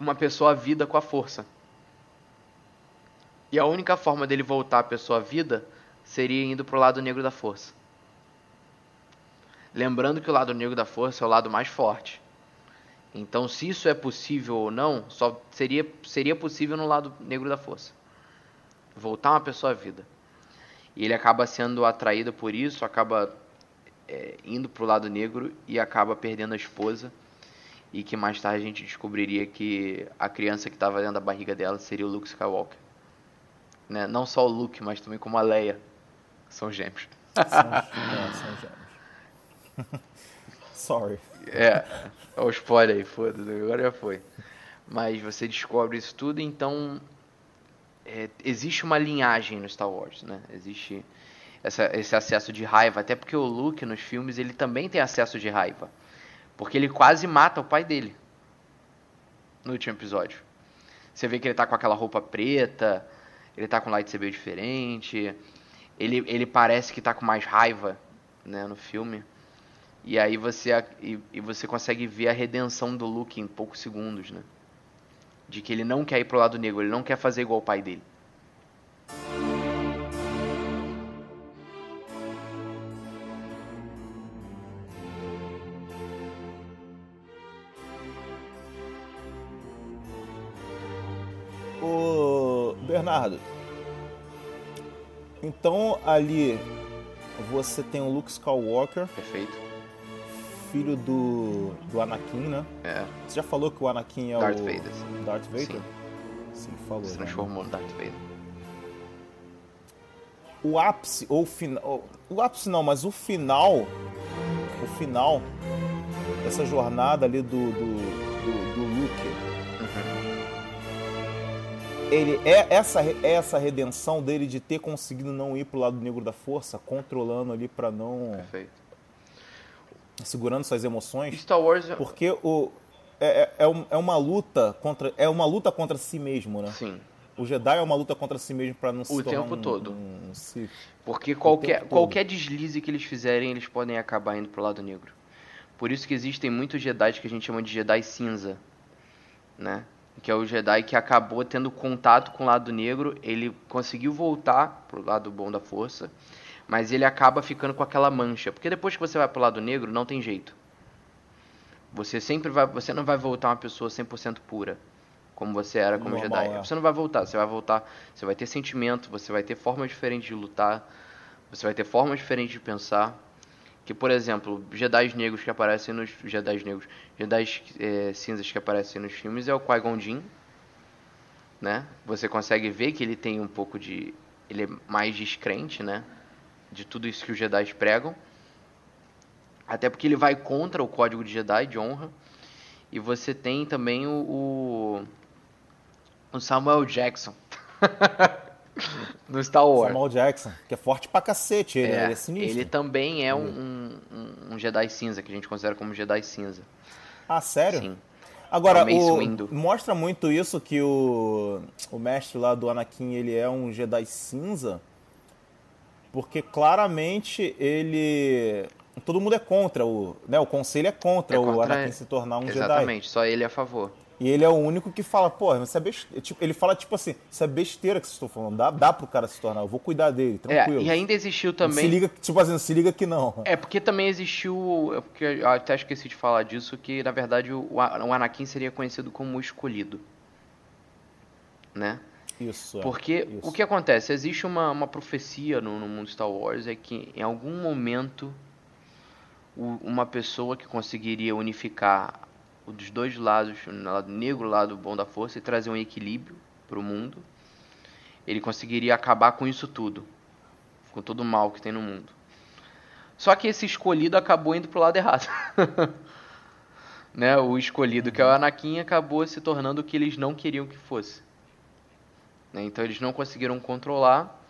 uma pessoa à vida com a força. E a única forma dele voltar a pessoa à vida seria indo pro lado negro da força. Lembrando que o lado negro da força é o lado mais forte. Então, se isso é possível ou não, só seria, seria possível no lado negro da força. Voltar uma pessoa à vida. E ele acaba sendo atraído por isso, acaba é, indo pro lado negro e acaba perdendo a esposa. E que mais tarde a gente descobriria que a criança que estava dentro da barriga dela seria o Luke Skywalker. Né? Não só o Luke, mas também como a Leia. São gêmeos. São, é, são gêmeos. Sorry. É, o spoiler aí, foda-se, agora já foi. Mas você descobre isso tudo, então é, existe uma linhagem no Star Wars, né? Existe essa, esse acesso de raiva, até porque o Luke nos filmes ele também tem acesso de raiva, porque ele quase mata o pai dele no último episódio. Você vê que ele tá com aquela roupa preta, ele tá com lightsaber diferente. Ele, ele parece que tá com mais raiva, né, no filme. E aí você e, e, você consegue ver a redenção do Luke em poucos segundos, né? De que ele não quer ir pro lado negro, ele não quer fazer igual o pai dele. Bernardo, então ali você tem o Luke Skywalker, Perfeito. filho do, do Anakin, né? É, Você já falou que o Anakin é Darth o Vader. Darth Vader? Sim. Sim, falou. se né? transformou no Darth Vader. O ápice, ou o final. O ápice não, mas o final. O final dessa jornada ali do, do Ele é essa, é essa redenção dele de ter conseguido não ir pro lado negro da força, controlando ali pra não. Perfeito. segurando suas emoções. Star Wars, Porque o. É, é, é é uma luta contra. É uma luta contra si mesmo, né? sim. O Jedi é uma luta contra si mesmo pra não se O tempo um- todo. um- um Sith. Porque qualquer, todo. qualquer deslize que eles fizerem, eles podem acabar indo pro lado negro. Por isso que existem muitos Jedi que a gente chama de Jedi cinza, né? Que é o Jedi que acabou tendo contato com o lado negro, ele conseguiu voltar pro lado bom da força, mas ele acaba ficando com aquela mancha, porque depois que você vai pro lado negro, não tem jeito. Você sempre vai, você não vai voltar uma pessoa 100% pura, como você era como Normal, Jedi. é. Você não vai voltar, você vai voltar, você vai ter sentimento, você vai ter formas diferentes de lutar, você vai ter formas diferentes de pensar. Que, por exemplo, Jedi negros que aparecem nos Jedi negros, Jedi eh, cinzas que aparecem nos filmes é o Qui-Gon Jinn, né? Você consegue ver que ele tem um pouco de ele é mais descrente, né? De tudo isso que os Jedi pregam. Até porque ele vai contra o código de Jedi de honra. E você tem também o, o, o Samuel Jackson. no Star Wars. Samuel Jackson, que é forte pra cacete, ele é, ele é sinistro. ele também é um, um, um Jedi cinza, que a gente considera como Jedi cinza. Ah, sério? Sim. Agora, É o o- mostra muito isso que o, o mestre lá do Anakin, ele é um Jedi cinza, porque claramente ele... Todo mundo é contra o... Né, o conselho é contra, É o contra- Anakin se tornar um Jedi. Exatamente, só ele é a favor. E ele é o único que fala, pô, mas isso é besteira. Tipo, ele fala tipo assim, isso é besteira que vocês estão falando, dá, dá pro cara se tornar, eu vou cuidar dele, É, tranquilo. e ainda existiu Se também. liga, tipo assim, se liga que não. É porque também existiu. É porque eu até esqueci de falar disso, que na verdade o, o Anakin seria conhecido como o escolhido. Né? Isso. é, Porque isso. o que acontece? Existe uma, uma profecia no, no mundo Star Wars é que em algum momento uma pessoa que conseguiria unificar o dos dois lados, o lado negro o lado bom da força, e trazer um equilíbrio para o mundo, ele conseguiria acabar com isso tudo, com todo o mal que tem no mundo. Só que esse escolhido acabou indo pro lado errado. né? O escolhido, que é o Anakin, acabou se tornando o que eles não queriam que fosse. Né? Então eles não conseguiram controlar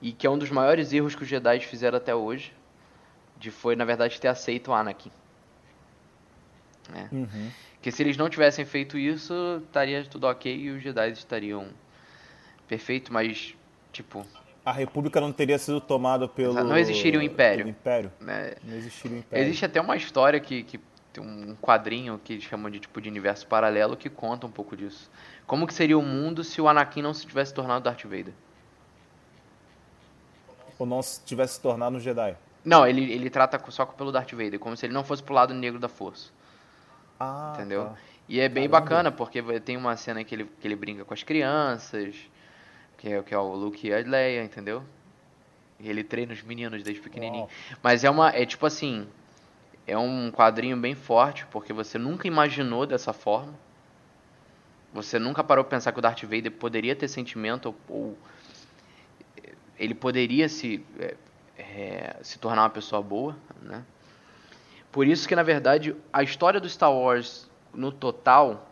e que é um dos maiores erros que os Jedi fizeram até hoje, de foi na verdade ter aceito o Anakin. Né? Uhum. Que se eles não tivessem feito isso, estaria tudo ok e os Jedi estariam perfeito, mas tipo, A República não teria sido tomada pelo. Não existiria o Império. pelo Império. né? Não existiria o Império. Existe até uma história que, que tem um quadrinho que eles chamam de tipo de universo paralelo que conta um pouco disso. Como que seria o mundo se o Anakin não se tivesse tornado Darth Vader? Ou não se tivesse se tornado um Jedi. Não, ele, ele trata só pelo Darth Vader, como se ele não fosse pro lado negro da força. Ah, entendeu? tá. E é bem Caramba. bacana, porque tem uma cena que ele, que ele brinca com as crianças, que é, que é o Luke e a Leia, entendeu? E ele treina os meninos desde pequenininho. Uau. Mas é uma, é tipo assim, é um quadrinho bem forte, porque você nunca imaginou dessa forma. Você nunca parou pra pensar que o Darth Vader poderia ter sentimento ou, ou ele poderia se é, é, se tornar uma pessoa boa, né? Por isso que na verdade a história do Star Wars no total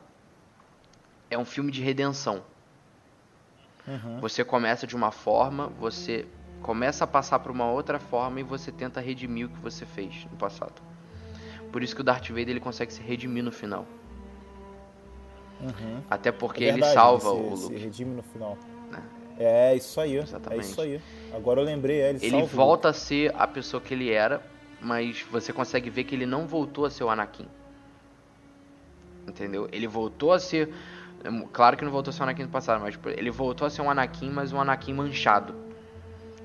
é um filme de redenção. Uhum. Você começa de uma forma, você começa a passar por uma outra forma e você tenta redimir o que você fez no passado. Por isso que o Darth Vader ele consegue se redimir no final. Uhum. Até porque É ele verdade, salva ele se, o se Luke. redime no final. né? É isso aí. Exatamente. É isso aí. Agora eu lembrei, é, ele, Ele salva volta a ser a pessoa que ele era, mas você consegue ver que ele não voltou a ser o Anakin. Entendeu? Ele voltou a ser. Claro que não voltou a ser o Anakin do passado, mas tipo, ele voltou a ser um Anakin, mas um Anakin manchado.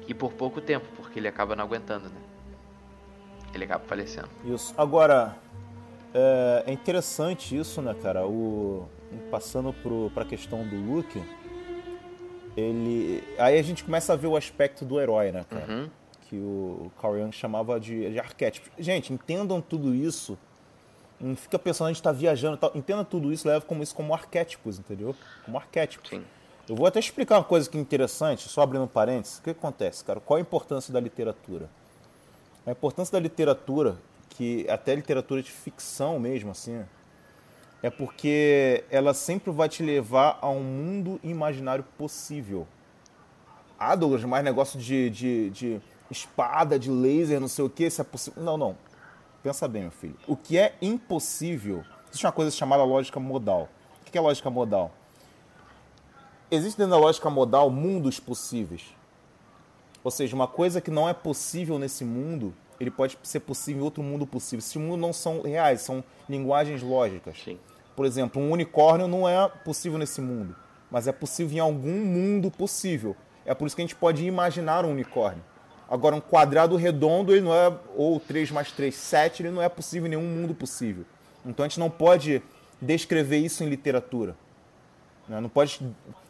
E por pouco tempo, porque ele acaba não aguentando, né? Ele acaba falecendo. Isso. Agora, é, é interessante isso, né, cara? O, passando pro, pra questão do Luke, ele. Aí a gente começa a ver o aspecto do herói, né, cara? Uhum. Que o Carl Jung chamava de, de arquétipos. Gente, entendam tudo isso. Não fica pensando a gente está viajando. Entenda tudo isso, leva como isso como arquétipos, entendeu? Como arquétipos. Sim. Eu vou até explicar uma coisa que é interessante, só abrindo parênteses. O que acontece, cara? Qual a importância da literatura? A importância da literatura, que até literatura de ficção mesmo, assim, é porque ela sempre vai te levar a um mundo imaginário possível. Ah, Douglas, mais negócio de, de, de espada, de laser, não sei o que, se é possível. Não, não. Pensa bem, meu filho. O que é impossível, existe uma coisa chamada lógica modal. O que é lógica modal? Existe dentro da lógica modal mundos possíveis. Ou seja, uma coisa que não é possível nesse mundo, ele pode ser possível em outro mundo possível. Esse mundo não são reais, são linguagens lógicas. Sim. Por exemplo, um unicórnio não é possível nesse mundo, mas é possível em algum mundo possível. É por isso que a gente pode imaginar um unicórnio. Agora, um quadrado redondo, ele não é, ou 3 mais 3, 7, ele não é possível em nenhum mundo possível. Então a gente não pode descrever isso em literatura. Né? Não pode,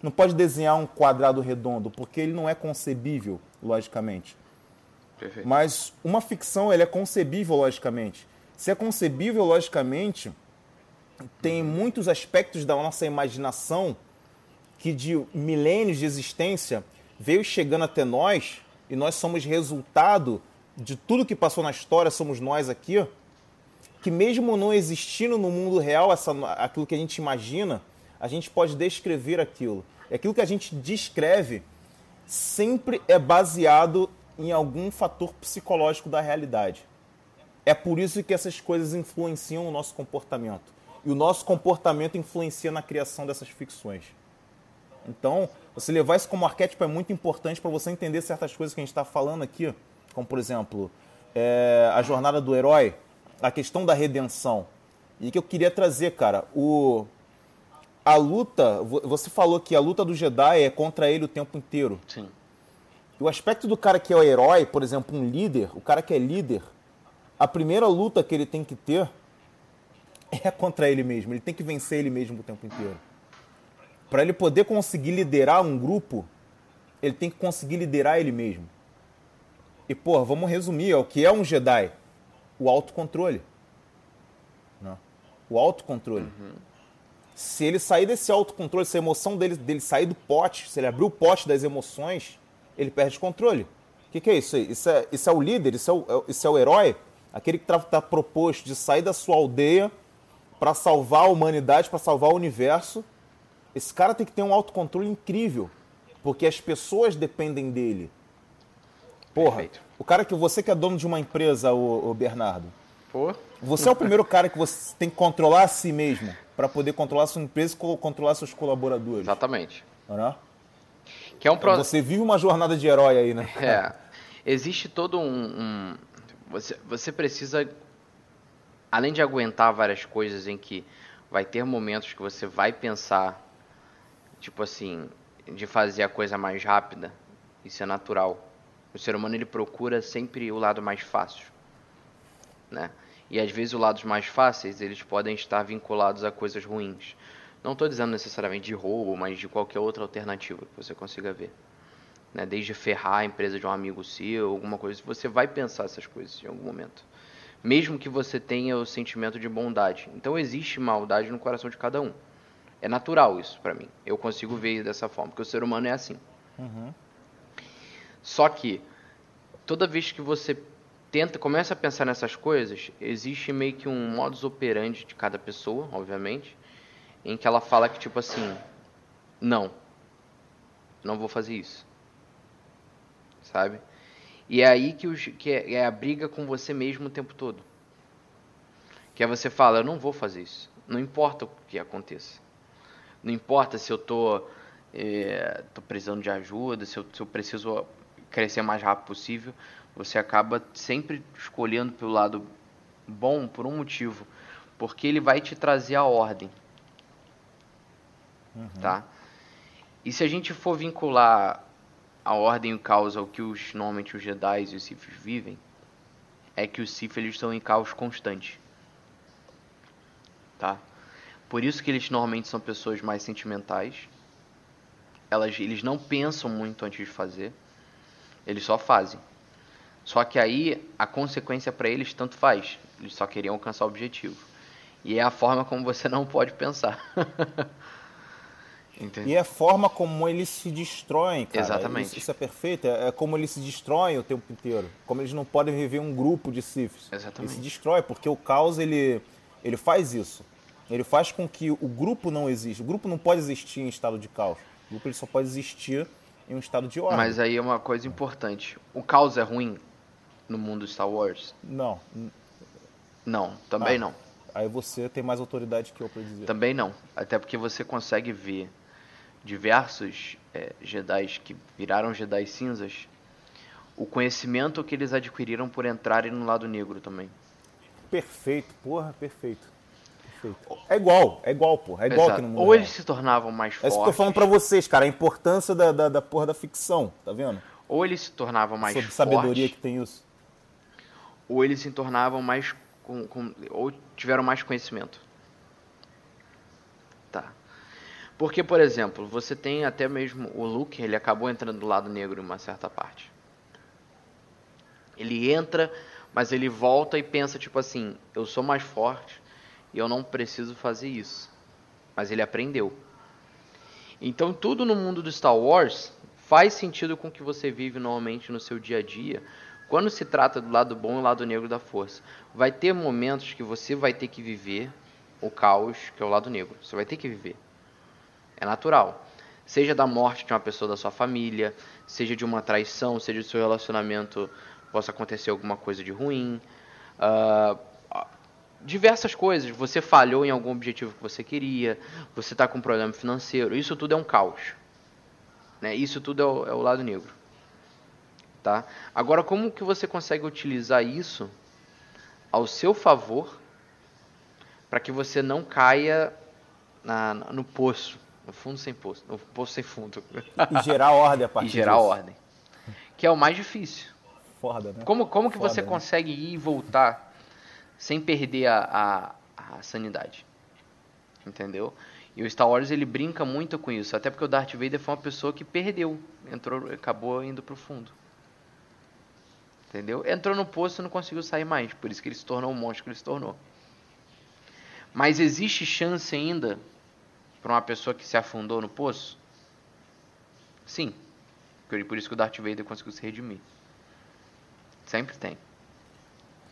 não pode desenhar um quadrado redondo, porque ele não é concebível, logicamente. Perfeito. Mas uma ficção ele é concebível, logicamente. Se é concebível, logicamente, tem muitos aspectos da nossa imaginação que de milênios de existência veio chegando até nós e nós somos resultado de tudo que passou na história, somos nós aqui, que mesmo não existindo no mundo real essa, aquilo que a gente imagina, a gente pode descrever aquilo. E aquilo que a gente descreve sempre é baseado em algum fator psicológico da realidade. É por isso que essas coisas influenciam o nosso comportamento e o nosso comportamento influencia na criação dessas ficções. Então, você levar isso como arquétipo é muito importante para você entender certas coisas que a gente está falando aqui, como por exemplo é, a jornada do herói, a questão da redenção. E que eu queria trazer, cara, o a luta, você falou que a luta do Jedi é contra ele o tempo inteiro. Sim. E o aspecto do cara que é o herói, por exemplo, um líder, o cara que é líder, a primeira luta que ele tem que ter é contra ele mesmo. Ele tem que vencer ele mesmo o tempo inteiro. Para ele poder conseguir liderar um grupo, ele tem que conseguir liderar ele mesmo. E, pô, vamos resumir: o que é um Jedi? O autocontrole. Não. Né? O autocontrole. Uhum. Se ele sair desse autocontrole, se a emoção dele, dele sair do pote, se ele abrir o pote das emoções, ele perde controle. O que, que, é isso aí? Isso é, isso é o líder, isso é o, é isso é o herói, aquele que está tá proposto de sair da sua aldeia para salvar a humanidade, para salvar o universo, esse cara tem que ter um autocontrole incrível, porque as pessoas dependem dele. Porra, Perfeito. o cara que você que é dono de uma empresa, o, Bernardo. Pô. Você é o primeiro cara que você tem que controlar a si mesmo para poder controlar sua empresa e controlar seus colaboradores. Exatamente. Não é? Que é um pro... Você vive uma jornada de herói aí, né? É. Existe todo um, um... Você, você precisa além de aguentar várias coisas em que vai ter momentos que você vai pensar, tipo assim, de fazer a coisa mais rápida, isso é natural. O ser humano ele procura sempre o lado mais fácil, né? E às vezes os lados mais fáceis eles podem estar vinculados a coisas ruins. Não estou dizendo necessariamente de roubo, mas de qualquer outra alternativa que você consiga ver. Né? Desde ferrar a empresa de um amigo seu, alguma coisa, você vai pensar essas coisas em algum momento mesmo que você tenha o sentimento de bondade. Então existe maldade no coração de cada um. É natural isso para mim. Eu consigo ver dessa forma, porque o ser humano é assim. Uhum. Só que toda vez que você tenta, começa a pensar nessas coisas, existe meio que um modus operandi de cada pessoa, obviamente, em que ela fala que tipo assim, não, não vou fazer isso, sabe? E é aí que, os, que é, é, a briga com você mesmo o tempo todo. Que é você fala, eu não vou fazer isso. Não importa o que aconteça. Não importa se eu tô, é, tô precisando de ajuda, se eu, se eu preciso crescer o mais rápido possível. Você acaba sempre escolhendo pelo lado bom por um motivo. Porque ele vai te trazer a ordem. Uhum. Tá? E se a gente for vincular a ordem e o caos ao que os, normalmente os Jedi e os Sith vivem, é que os Sith eles estão em caos constante. Tá? Por isso que eles normalmente são pessoas mais sentimentais. Elas, eles não pensam muito antes de fazer. Eles só fazem. Só que aí a consequência para eles tanto faz. Eles só queriam alcançar o objetivo. E é a forma como você não pode pensar. E é a forma como eles se destroem, cara. Exatamente. Isso, isso, é perfeito. É, é como eles se destroem o tempo inteiro. Como eles não podem viver um grupo de Siths. Exatamente. Ele se destrói, porque o caos, ele, ele faz isso. Ele faz com que o grupo não exista. O grupo não pode existir em estado de caos. O grupo ele só pode existir em um estado de ordem. Mas aí é uma coisa importante. O caos é ruim no mundo Star Wars? Não. Não, também Ah. não. Aí você tem mais autoridade que eu pra dizer. Também não. Até porque você consegue ver diversos é, Jedi que viraram Jedi cinzas, o conhecimento que eles adquiriram por entrarem no lado negro também. Perfeito, porra, perfeito. Perfeito. É igual, é igual, porra. É igual Exato. que no mundo Ou eles se tornavam mais É fortes, isso que eu tô falando pra vocês, cara. A importância da, da, da porra da ficção, tá vendo? ou eles se tornavam mais Sobre sabedoria fortes, que tem isso. ou eles se tornavam mais com, com- ou tiveram mais conhecimento. Tá. Porque, por exemplo, você tem até mesmo o Luke, ele acabou entrando do lado negro em uma certa parte. Ele entra, mas ele volta e pensa tipo assim, eu sou mais forte e eu não preciso fazer isso. Mas ele aprendeu. Então tudo no mundo do Star Wars faz sentido com o que você vive normalmente no seu dia a dia, quando se trata do lado bom e lado negro da força. Vai ter momentos que você vai ter que viver o caos, que é o lado negro. Você vai ter que viver. É natural. Seja da morte de uma pessoa da sua família, seja de uma traição, seja do seu relacionamento possa acontecer alguma coisa de ruim. ah, diversas coisas. Você falhou em algum objetivo que você queria, você está com um problema financeiro. Isso tudo é um caos. Né? Isso tudo é o, é o lado negro. Tá? Agora, como que você consegue utilizar isso ao seu favor para que você não caia na- no poço, no fundo sem poço, no poço sem fundo, E gerar ordem a e partir gerar disso. ordem, que é o mais difícil. Foda, né? Como, como que Foda, você né? consegue ir e voltar sem perder a, a, a sanidade? Entendeu? E o Star Wars ele brinca muito com isso, até porque o Darth Vader foi uma pessoa que perdeu, entrou, acabou indo pro fundo. Entendeu? Entrou no poço e não conseguiu sair mais, por isso que ele se tornou o monstro que ele se tornou. Mas existe chance ainda para uma pessoa que se afundou no poço? Sim. Por isso que o Darth Vader conseguiu se redimir. Sempre tem.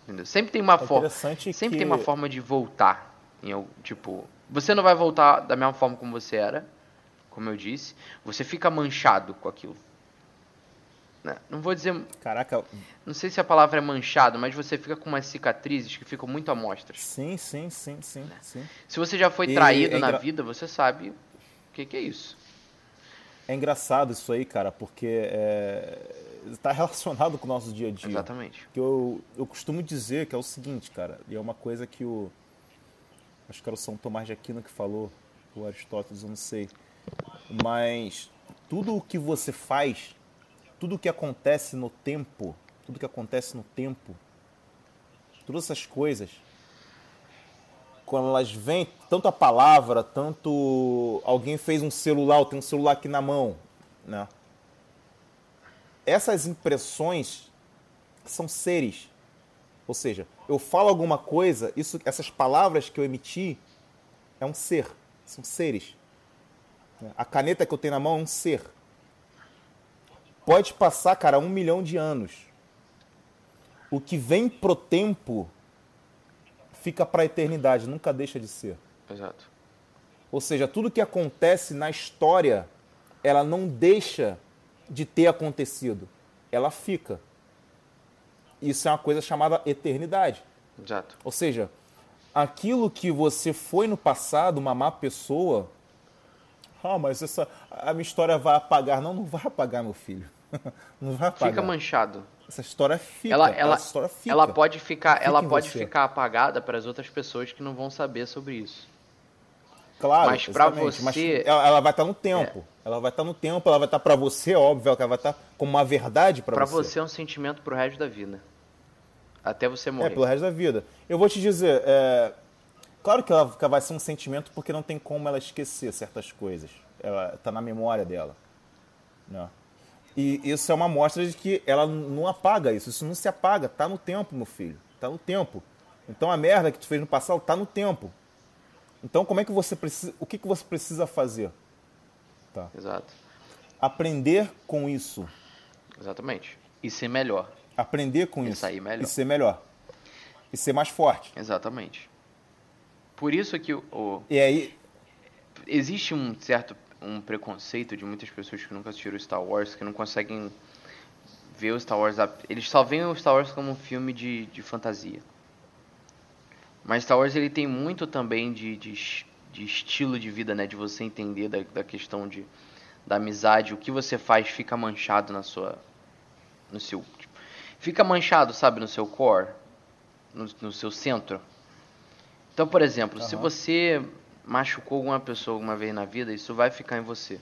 Entendeu? Sempre tem uma É forma. Sempre que- tem uma forma de voltar. Em, tipo, você não vai voltar da mesma forma como você era, como eu disse. Você fica manchado com aquilo. Né? Não vou dizer, Caraca, não sei se a palavra é manchado, mas você fica com umas cicatrizes que ficam muito amostras. sim, sim, sim, sim, sim. Se você já foi E traído é na engra- vida, você sabe o que, que é isso. É engraçado isso aí, cara, porque é... está relacionado com o nosso dia a dia. Exatamente. que eu, eu costumo dizer que é o seguinte, cara, e é uma coisa que o. Acho que era o São Tomás de Aquino que falou, o Aristóteles, eu não sei. Mas tudo o que você faz, tudo o que acontece no tempo, tudo o que acontece no tempo, todas essas coisas, quando elas vêm, tanto a palavra, tanto alguém fez um celular, eu tenho um celular aqui na mão, né? Essas impressões são seres. Ou seja, eu falo alguma coisa, isso, essas palavras que eu emiti é um ser, são seres. A caneta que eu tenho na mão é um ser. Pode passar, cara, um milhão de anos. O que vem pro tempo fica para a eternidade, nunca deixa de ser. Exato. Ou seja, tudo que acontece na história, ela não deixa de ter acontecido. Ela fica. Isso é uma coisa chamada eternidade. Exato. Ou seja, aquilo que você foi no passado, uma má pessoa. Ah, mas essa, a minha história vai apagar. Não, não vai apagar, meu filho. Não vai apagar. Fica manchado. Essa história fica. Ela, ela, essa história fica. ela pode ficar, Fica ela pode você. ficar apagada para as outras pessoas que não vão saber sobre isso. Claro, Mas pra exatamente. Mas você- ela, ela vai estar no tempo. Ela vai estar no tempo, ela vai estar para você, óbvio, ela vai estar como uma verdade para Para você. você é um sentimento pro resto da vida. Até você É, morrer. pelo resto da vida. Eu vou te dizer, é, claro que ela vai ser um sentimento porque não tem como ela esquecer certas coisas. Ela tá na memória dela. Né? E isso é uma mostra de que ela não apaga isso. Isso não se apaga. Tá no tempo, meu filho. Tá no tempo. Então a merda que tu fez no passado tá no tempo. Então como é que você precisa. O que, que você precisa fazer? Tá. Exato. Aprender com isso. Exatamente. E ser melhor. Aprender com E isso. sair melhor. E ser melhor. E ser mais forte. Exatamente. Por isso que o, o- E aí. existe um certo um preconceito de muitas pessoas que nunca assistiram Star Wars, que não conseguem ver o Star Wars. Eles só veem o Star Wars como um filme de, de fantasia. Mas Star Wars ele tem muito também de, de, de estilo de vida, né? De você entender da, da questão de, da amizade. O que você faz fica manchado na sua. No seu. tipo, fica manchado, sabe, no seu core. No, no seu centro. Então, por exemplo, se Aham. você machucou alguma pessoa alguma vez na vida, isso vai ficar em você.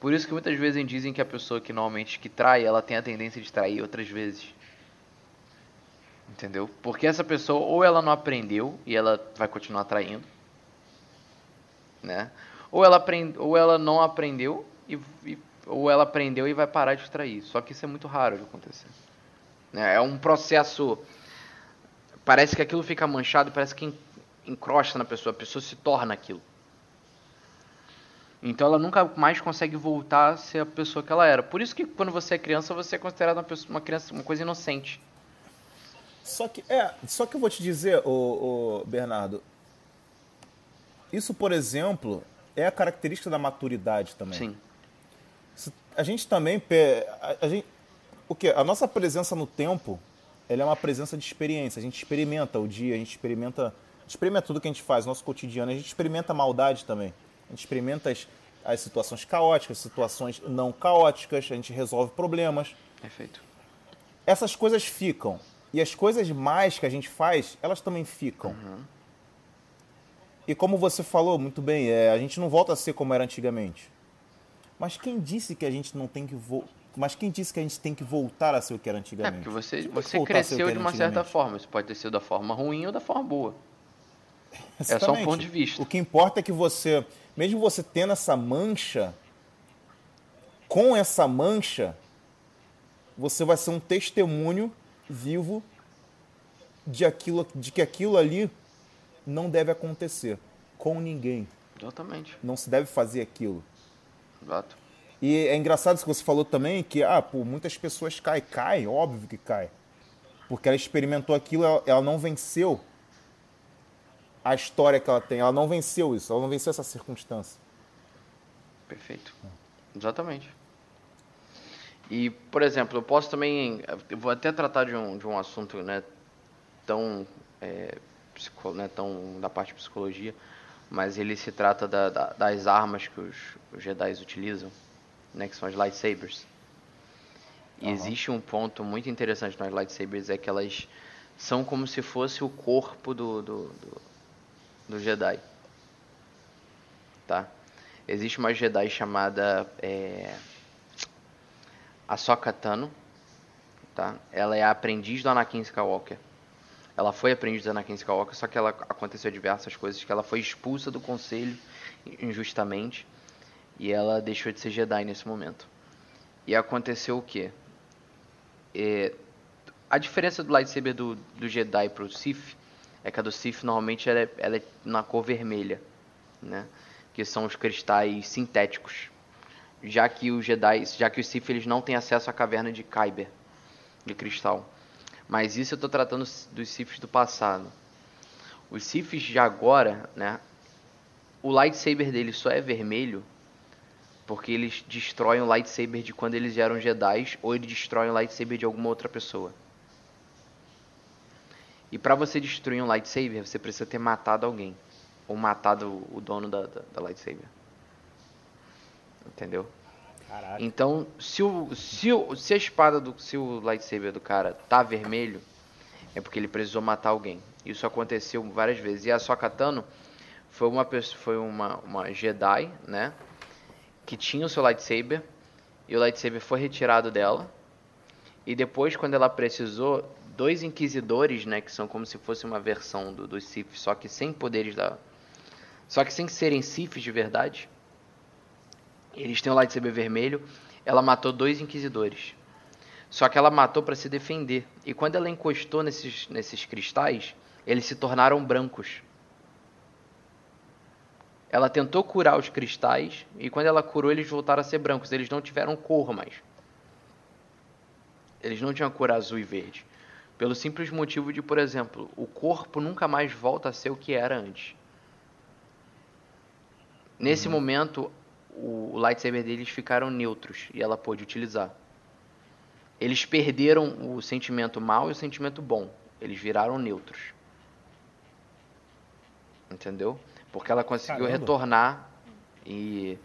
Por isso que muitas vezes dizem que a pessoa que normalmente que trai, ela tem a tendência de trair outras vezes. Entendeu? Porque essa pessoa ou ela não aprendeu e ela vai continuar traindo, né? Ou ela aprende, ou ela não aprendeu e, ou ela aprendeu e vai parar de trair. Só que isso é muito raro de acontecer. né? É um processo parece que aquilo fica manchado, parece que en- encrosta na pessoa, a pessoa se torna aquilo. Então ela nunca mais consegue voltar a ser a pessoa que ela era. Por isso que quando você é criança, você é considerado uma, pessoa, uma criança, uma coisa inocente. Só que, é, só que eu vou te dizer, ô, Bernardo. Isso, por exemplo, é a característica da maturidade também. Sim. A gente também. A, a gente, o quê? A nossa presença no tempo ela é uma presença de experiência. A gente experimenta o dia, a gente experimenta. experimenta tudo que a gente faz, nosso cotidiano. A gente experimenta a maldade também. A gente experimenta as, as situações caóticas, situações não caóticas, a gente resolve problemas. Perfeito. Essas coisas ficam. E as coisas mais que a gente faz, elas também ficam. E como você falou muito bem, é, a gente não volta a ser como era antigamente. Mas quem disse que a gente não tem que vo... Mas quem disse que a gente tem que voltar a ser o que era É, antigamente? porque você, você voltar cresceu de uma certa forma. Isso pode ter sido da forma ruim ou da forma boa. É só um Exatamente. ponto de vista. O que importa é que você, mesmo você tendo essa mancha, com essa mancha, você vai ser um testemunho vivo de aquilo, de que aquilo ali não deve acontecer com ninguém. Exatamente. Não se deve fazer aquilo. Exato. E é engraçado isso que você falou também, que ah, pô, muitas pessoas caem, caem, óbvio que cai. Porque ela experimentou aquilo, ela, ela não venceu a história que ela tem, ela não venceu isso, ela não venceu essa circunstância. Perfeito. Exatamente. E, por exemplo, eu posso também. Eu vou até tratar de um, de um assunto né, tão. É, psico, né, tão da parte de psicologia, mas ele se trata da, da- das armas que os, os Jedi utilizam, né, que são as lightsabers. E Aham. existe um ponto muito interessante nas lightsabers, é que elas são como se fosse o corpo do, do, do, do Jedi. Tá? Existe uma Jedi chamada é, Ahsoka Tano, tá? Ela é a aprendiz do Anakin Skywalker. Ela foi aprendiz do Anakin Skywalker, só que ela aconteceu diversas coisas, que ela foi expulsa do conselho injustamente e ela deixou de ser Jedi nesse momento. E aconteceu o quê? É, a diferença do lightsaber do, do Jedi pro Sith é que a do Sith normalmente ela é, ela é na cor vermelha, né? Que são os cristais sintéticos. Já que os Jedi, já que os Sith eles não têm acesso à caverna de Kyber, de cristal. Mas isso eu estou tratando dos Siths do passado. Os Siths de agora, né? O lightsaber deles só é vermelho porque eles destroem o lightsaber de quando eles eram Jedi ou eles destroem o lightsaber de alguma outra pessoa. E pra você destruir um lightsaber, você precisa ter matado alguém. Ou matado o dono da, da, da lightsaber. Entendeu? Caraca. Então, se, o, se, o, se a espada do. Se o lightsaber do cara tá vermelho, é porque ele precisou matar alguém. Isso aconteceu várias vezes. E a Sokatano foi uma foi uma, uma Jedi, né? Que tinha o seu lightsaber. E o lightsaber foi retirado dela. E depois, quando ela precisou, dois inquisidores, né? Que são como se fosse uma versão do, dos Sith, só que sem poderes da. Só que sem serem Siths de verdade. Eles têm o lightsaber vermelho. ela matou dois inquisidores. Só que ela matou para se defender. E quando ela encostou nesses, nesses cristais, eles se tornaram brancos. Ela tentou curar os cristais e quando ela curou, eles voltaram a ser brancos. Eles não tiveram cor mais. Eles não tinham cor azul e verde. Pelo simples motivo de, por exemplo, o corpo nunca mais volta a ser o que era antes. Nesse uhum. momento, o, o lightsaber deles ficaram neutros e ela pôde utilizar. Eles perderam o sentimento mal e o sentimento bom. Eles viraram neutros. Entendeu? Porque ela conseguiu Caramba. retornar e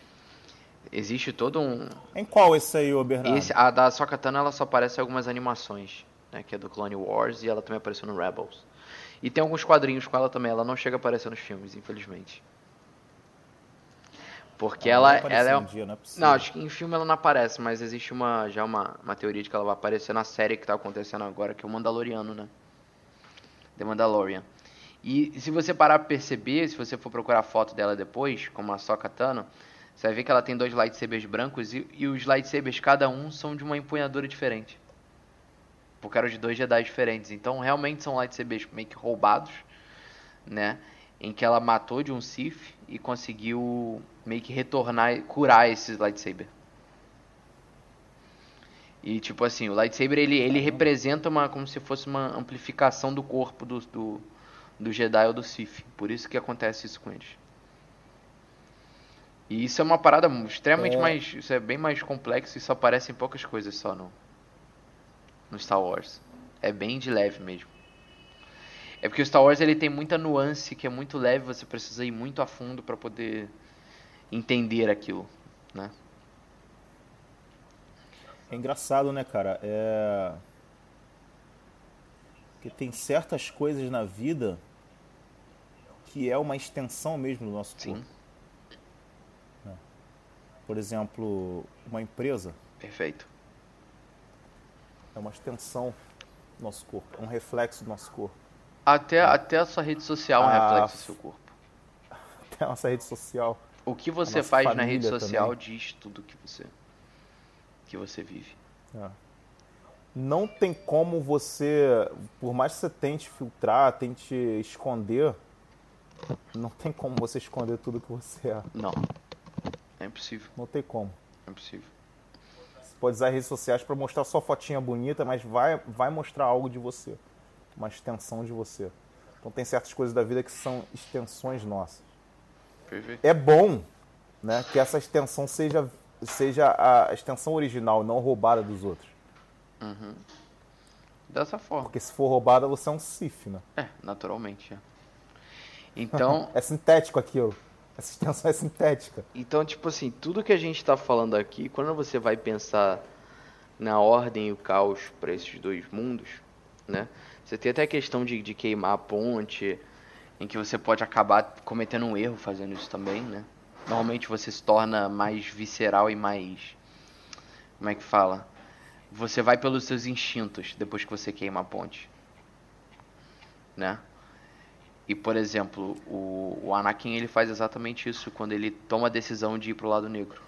existe todo um. Em qual esse aí, o Bernardo? Esse, a da Sokatana ela só aparece em algumas animações, né? Que é do Clone Wars e ela também apareceu no Rebels. E tem alguns quadrinhos com ela também. Ela não chega a aparecer nos filmes, infelizmente. Porque ela, ela, ela é. Um dia, não, é não, acho que em filme ela não aparece, mas existe uma já uma, uma teoria de que ela vai aparecer na série que tá acontecendo agora, que é o Mandaloriano, né? The Mandalorian. E se você parar pra perceber, se você for procurar foto dela depois, como a Sokka Tano, você vai ver que ela tem dois lightsabers brancos e, e os lightsabers, cada um, são de uma empunhadura diferente. Porque eram de dois Jedi diferentes. Então, realmente são lightsabers meio que roubados, né? Em que ela matou de um Sith e conseguiu meio que retornar, curar esses lightsaber. E tipo assim, o lightsaber ele, ele representa uma como se fosse uma amplificação do corpo do, do, do Jedi ou do Sith. Por isso que acontece isso com eles. E isso é uma parada extremamente é. mais. Isso é bem mais complexo e só aparece em poucas coisas só no, no Star Wars. É bem de leve mesmo. É porque o Star Wars ele tem muita nuance que é muito leve, você precisa ir muito a fundo para poder entender aquilo, né? É engraçado, né, cara? É que tem certas coisas na vida que é uma extensão mesmo do nosso corpo. Sim. Né? Por exemplo, uma empresa. Perfeito. É uma extensão do nosso corpo, é um reflexo do nosso corpo. Até, até a sua rede social é um a... reflexo do seu corpo. Até a nossa rede social. O que você faz na rede social também. diz tudo que você que você vive. É. Não tem como você, por mais que você tente filtrar, tente esconder, não tem como você esconder tudo que você é. Não. É impossível. Não tem como. É impossível. Você pode usar redes sociais para mostrar sua fotinha bonita, mas vai, vai mostrar algo de você uma extensão de você. Então tem certas coisas da vida que são extensões nossas. Perfeito. É bom né, que essa extensão seja, seja a extensão original, não roubada dos outros. Uhum. Dessa forma. Porque se for roubada, você é um Sif, né? É, naturalmente. É. Então. é sintético aquilo. Essa extensão é sintética. Então, tipo assim, tudo que a gente está falando aqui, quando você vai pensar na ordem e o caos para esses dois mundos, né? Você tem até a questão de, de queimar a ponte, em que você pode acabar cometendo um erro fazendo isso também, né? Normalmente você se torna mais visceral e mais. Como é que fala? Você vai pelos seus instintos depois que você queima a ponte. Né? E, por exemplo, o, o Anakin ele faz exatamente isso quando ele toma a decisão de ir pro lado negro.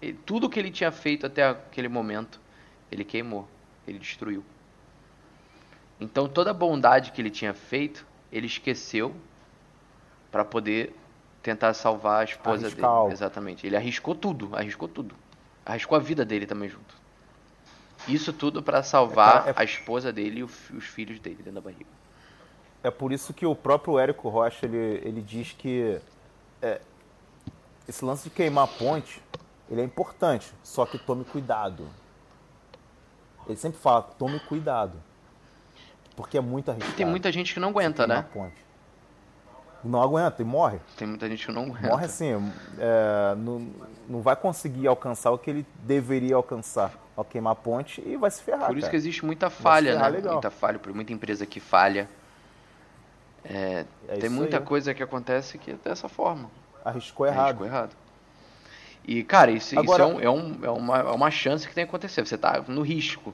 E tudo que ele tinha feito até aquele momento, ele queimou, ele destruiu. Então toda a bondade que ele tinha feito, ele esqueceu para poder tentar salvar a esposa Arriscar dele. Exatamente. Ele arriscou tudo, arriscou tudo. Arriscou a vida dele também junto. Isso tudo para salvar é, é... a esposa dele e os filhos dele dentro da barriga. É por isso que o próprio Érico Rocha ele, ele diz que é, esse lance de queimar a ponte ele é importante, só que tome cuidado. Ele sempre fala, tome cuidado. Porque é muito arriscado. Tem muita gente que não aguenta, né? Ponte. Não aguenta e morre. Tem muita gente que não aguenta. Morre assim, é, não, não vai conseguir alcançar o que ele deveria alcançar ao queimar a ponte e vai se ferrar. Por isso cara. que existe muita falha, né? Legal. Muita falha, por muita empresa que falha. É, é tem muita aí. coisa que acontece que é dessa forma. Arriscou errado. Arriscou errado. E, cara, isso, Agora, isso é, um, é, um, é, uma, é uma chance que tem que acontecer. Você tá no risco.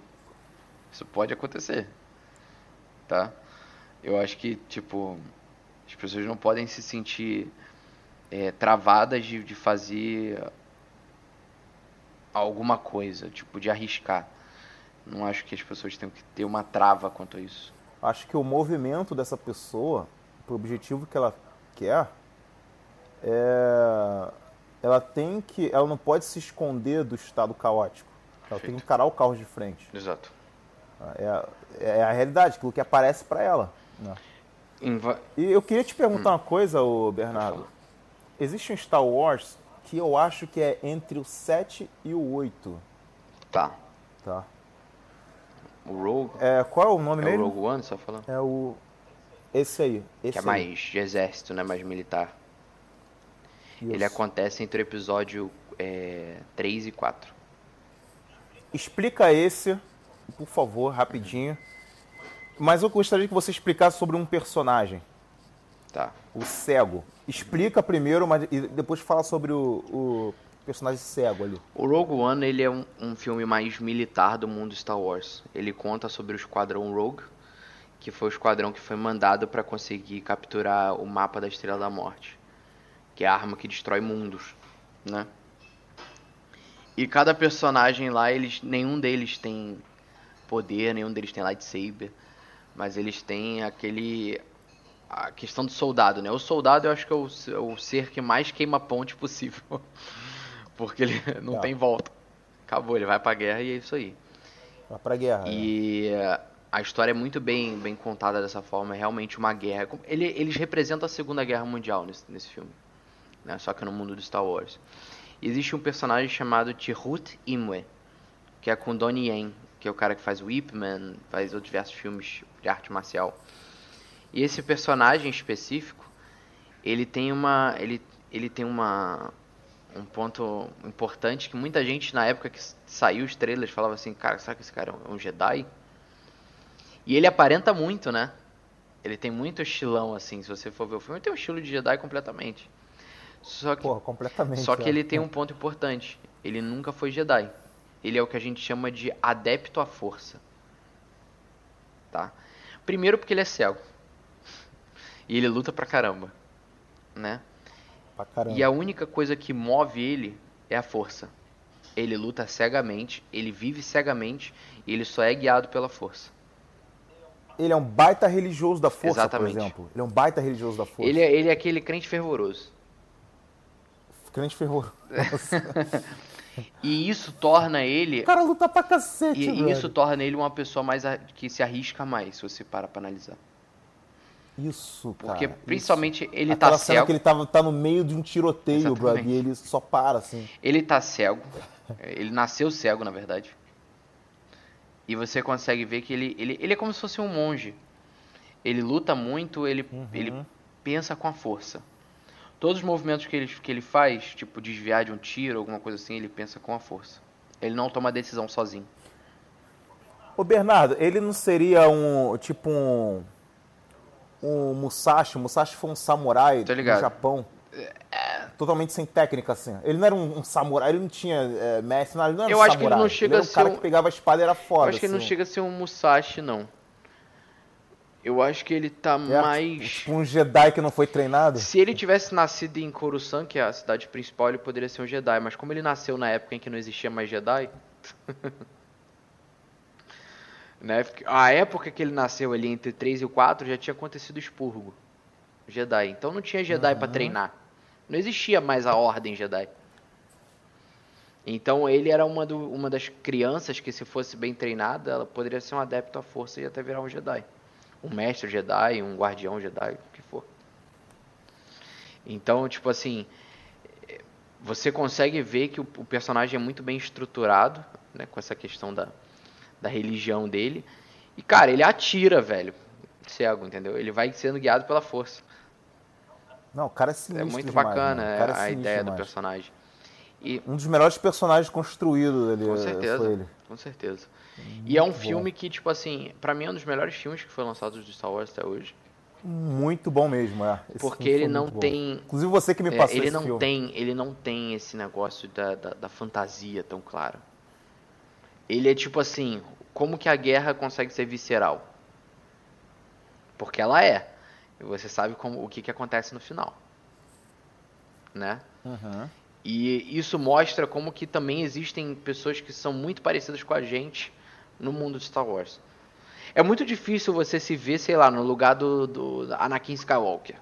Isso pode acontecer tá? Eu acho que, tipo, as pessoas não podem se sentir é, travadas de, de fazer alguma coisa, tipo, de arriscar. Não acho que as pessoas tenham que ter uma trava quanto a isso. Acho que o movimento dessa pessoa, pro objetivo que ela quer, é... ela tem que. Ela não pode se esconder do estado caótico. Ela tem que encarar o caos de frente. Exato. É, é a realidade, aquilo que aparece para ela. Né? Inva- E eu queria te perguntar uma coisa, ô Bernardo. Existe um Star Wars que eu acho que é entre o 7 e o 8. Tá. Tá. O Rogue. É, qual é o nome É o mesmo? Rogue One, você tá falando? É o. Esse aí. Esse Que é aí. mais de exército, né? Mais militar. Isso. Ele acontece entre o episódio é, 3 e 4. Explica esse, por favor, rapidinho. Mas eu gostaria que você explicasse sobre um personagem, Tá. o cego. Explica primeiro, mas e depois fala sobre o, o personagem cego ali. O Rogue One ele é um, um filme mais militar do mundo Star Wars. Ele conta sobre o Esquadrão Rogue, que foi o esquadrão que foi mandado para conseguir capturar o mapa da Estrela da Morte, que é a arma que destrói mundos, né? E cada personagem lá, eles, nenhum deles tem poder, nenhum deles tem lightsaber, mas eles têm aquele a questão do soldado, né? O soldado eu acho que é o, é o ser que mais queima ponte possível. Porque ele não Tá. tem volta. Acabou, ele vai pra guerra e é isso aí. Vai pra guerra. né? E eh, a história é muito bem, bem contada dessa forma, é realmente uma guerra. Ele- eles representam a Segunda Guerra Mundial nesse, nesse filme, né? só que no mundo do Star Wars. E existe um personagem chamado Chirrut Imwe, que é com Donnie Yen, que é o cara que faz o Ip Man, faz outros diversos filmes de arte marcial. E esse personagem específico, ele tem uma, ele, ele tem uma um ponto importante que muita gente na época que saiu os trailers falava assim, cara, será que esse cara é um Jedi? E ele aparenta muito, né? Ele tem muito estilão assim, se você for ver o filme, ele tem um estilo de Jedi completamente. Só que Porra, completamente. só que é. ele tem um ponto importante. Ele nunca foi Jedi. Ele é o que a gente chama de adepto à força. Tá? Primeiro porque ele é cego. E ele luta pra caramba, né? Pra caramba. E a única coisa que move ele é a força. Ele luta cegamente, ele vive cegamente e ele só é guiado pela força. Ele é um baita religioso da força, Exatamente. por exemplo. Ele é um baita religioso da força. Ele é, ele é aquele crente fervoroso. Crente ferrou. E isso torna ele O cara luta pra cacete, E velho. isso torna ele uma pessoa mais a- que se arrisca mais, se você para pra analisar. Isso, cara. Porque isso. principalmente ele Aquela tá cego. que ele tava, tá no meio de um tiroteio, Exatamente. brother, e ele só para, assim. Ele tá cego. Ele nasceu cego, na verdade. E você consegue ver que ele, ele, ele é como se fosse um monge. Ele luta muito, ele, Uhum. ele pensa com a força. Todos os movimentos que ele, que ele faz, tipo desviar de um tiro, alguma coisa assim, ele pensa com a força. Ele não toma decisão sozinho. Ô, Bernardo, ele não seria um, tipo um... Um Musashi? Musashi foi um samurai no Japão. Totalmente sem técnica, assim. Ele não era um, um samurai, ele não tinha é, mestre, nada, ele não era Eu um acho que ele samurai. não chega era a um cara um- que pegava a espada e era foda, Eu acho que ele não assim. chega a ser um Musashi, não. Eu acho que ele tá É, mais. Tipo um Jedi que não foi treinado. Se ele tivesse nascido em Coruscant, que é a cidade principal, ele poderia ser um Jedi. Mas como ele nasceu na época em que não existia mais Jedi. né? A época que ele nasceu ali entre 3 e o 4 já tinha acontecido o expurgo. Jedi. Então não tinha Jedi pra treinar. Não existia mais a Ordem Jedi. Então ele era uma, do- uma das crianças que, se fosse bem treinada, ela poderia ser um adepto à força e até virar um Jedi. Um mestre Jedi, um guardião Jedi, o que for. Então, tipo assim, você consegue ver que o, o personagem é muito bem estruturado, né, com essa questão da, da religião dele. E, cara, ele atira, velho, cego, entendeu? Ele vai sendo guiado pela força. Não, o cara é É sinistro muito demais, bacana. O é, é a ideia do demais. personagem. E, Um dos melhores personagens construídos ali com eh, certeza, foi ele. com certeza. E é um bom. filme que, tipo assim, pra mim é um dos melhores filmes que foi lançado de Star Wars até hoje. Muito bom mesmo, é. Esse Porque ele não bom. tem Inclusive você que me É, passou ele esse não filme. tem ele não tem esse negócio da, da, da fantasia tão claro ele é tipo assim como que a guerra consegue ser visceral porque ela é e você sabe como o que, que acontece no final né Uhum. E isso mostra como que também existem pessoas que são muito parecidas com a gente no mundo de Star Wars. É muito difícil você se ver, sei lá, no lugar do, do Anakin Skywalker.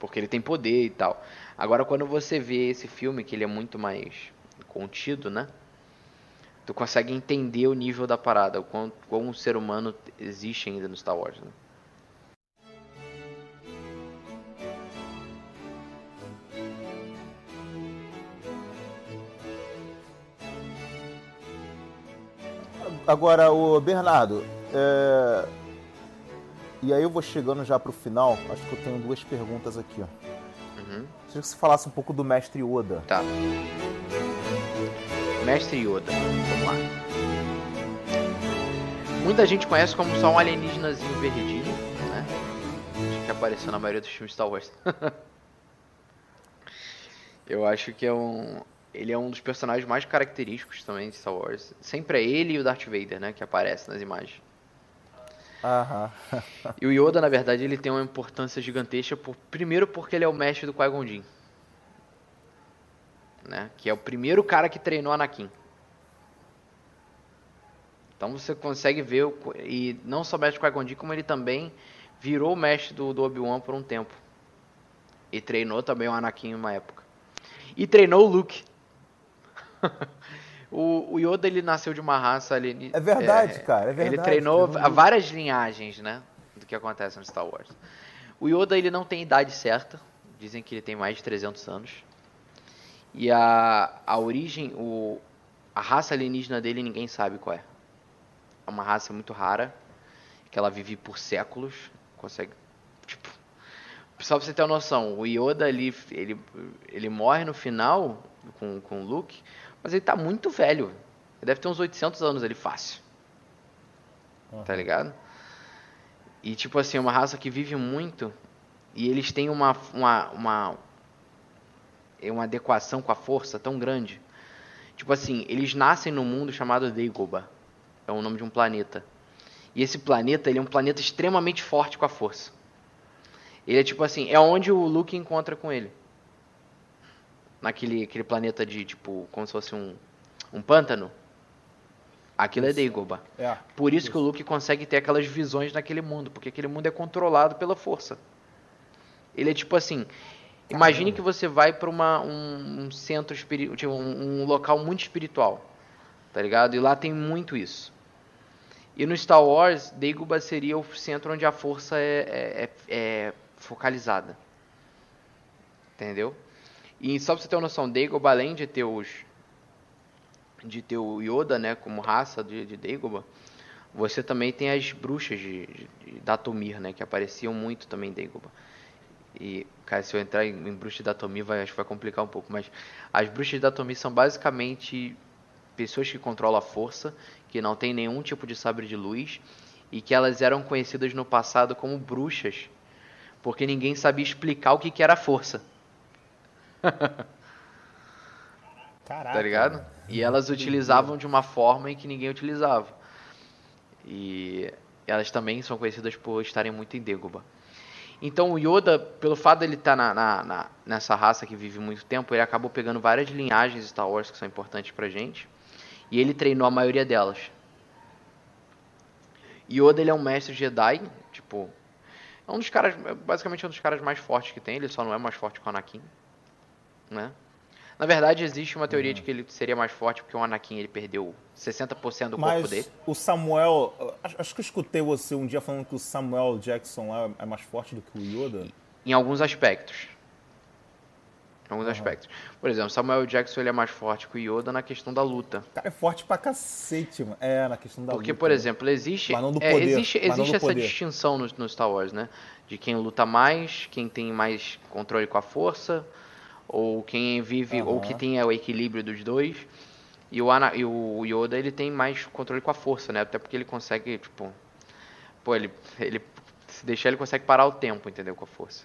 Porque ele tem poder e tal. Agora, quando você vê esse filme, que ele é muito mais contido, né? Tu consegue entender o nível da parada, o quão, quão o ser humano existe ainda no Star Wars, né? Agora, o Bernardo, é... e aí eu vou chegando já pro final. Acho que eu tenho duas perguntas aqui. Ó. Uhum. Queria que você falasse um pouco do Mestre Yoda. Tá. Mestre Yoda, vamos lá. Muita gente conhece como só um alienígenazinho verdinho, né? Acho que apareceu na maioria dos filmes Star Wars. eu acho que é um, ele é um dos personagens mais característicos também de Star Wars. Sempre é ele e o Darth Vader, né, que aparecem nas imagens. Aham. e o Yoda, na verdade, ele tem uma importância gigantesca, por, primeiro porque ele é o mestre do Qui-Gon Jinn. Né, que é o primeiro cara que treinou Anakin. Então você consegue ver, o, e não só o mestre do Qui-Gon Jinn, como ele também virou o mestre do, do Obi-Wan por um tempo. E treinou também o Anakin em uma época. E treinou o Luke. O, o, Yoda ele nasceu de uma raça ali. É verdade, é, cara, é verdade. Ele treinou várias linhagens, né? Do que acontece no Star Wars. O Yoda ele não tem idade certa. Dizem que ele tem mais de 300 anos. E a, a origem, o, a raça alienígena dele ninguém sabe qual é. É uma raça muito rara, que ela vive por séculos, consegue, tipo, só pra você ter uma noção, o Yoda ele, ele, ele morre no final com, com o Luke, mas ele tá muito velho. Ele deve ter uns 800 anos ali, fácil. Uhum. Tá ligado? E, tipo assim, uma raça que vive muito. E eles têm uma, uma, uma, uma adequação com a força tão grande. Tipo assim, eles nascem num mundo chamado Dagobah. É o nome de um planeta. E esse planeta, ele é um planeta extremamente forte com a força. Ele é tipo assim, é onde o Luke encontra com ele naquele aquele planeta de, tipo, como se fosse um, um pântano. Aquilo é isso. é Dagobah. É, Por isso, isso, que o Luke consegue ter aquelas visões naquele mundo, porque aquele mundo é controlado pela força. Ele é tipo assim, imagine que você vai para um, um, centro espiritual, tipo, um, um, local muito espiritual, tá ligado? E lá tem muito isso. E no Star Wars, Dagobah seria o centro onde a força é, é, é, é focalizada. Entendeu? E só pra você ter uma noção, Dagobah, além de ter os de ter o Yoda, né, como raça de, de Dagobah, você também tem as bruxas de, de, de Datomir, né, que apareciam muito também em Dagobah. E, cara, se eu entrar em, em bruxa de Datomir, vai, acho que vai complicar um pouco, mas as bruxas de Datomir são basicamente pessoas que controlam a força, que não tem nenhum tipo de sabre de luz, e que elas eram conhecidas no passado como bruxas, porque ninguém sabia explicar o que, que era a força. Caraca. Tá ligado? E elas utilizavam de uma forma em que ninguém utilizava. E elas também são conhecidas por estarem muito em Dagobah. Então o Yoda, pelo fato dele estar tá na, na, na, nessa raça que vive muito tempo, ele acabou pegando várias linhagens de Star Wars que são importantes pra gente. E ele treinou a maioria delas. Yoda ele é um mestre Jedi, tipo, é um dos caras, basicamente é um dos caras mais fortes que tem, ele só não é mais forte que o Anakin né? Na verdade, existe uma teoria uhum. de que ele seria mais forte porque o Anakin ele perdeu 60% do Mas corpo dele. o Samuel... Acho que eu escutei você um dia falando que o Samuel Jackson é mais forte do que o Yoda. Em alguns aspectos. Em alguns uhum. aspectos. Por exemplo, Samuel Jackson ele é mais forte que o Yoda na questão da luta. Cara é forte pra cacete, mano. É, na questão da Porque, luta. por exemplo, existe... É, poder. É, existe existe essa poder. distinção no, no Star Wars, né? De quem luta mais, quem tem mais controle com a força ou quem vive, uhum. ou que tem o equilíbrio dos dois. E o, Ana, e o Yoda, ele tem mais controle com a força, né? Até porque ele consegue, tipo... Pô, ele, ele... Se deixar, ele consegue parar o tempo, entendeu? Com a força.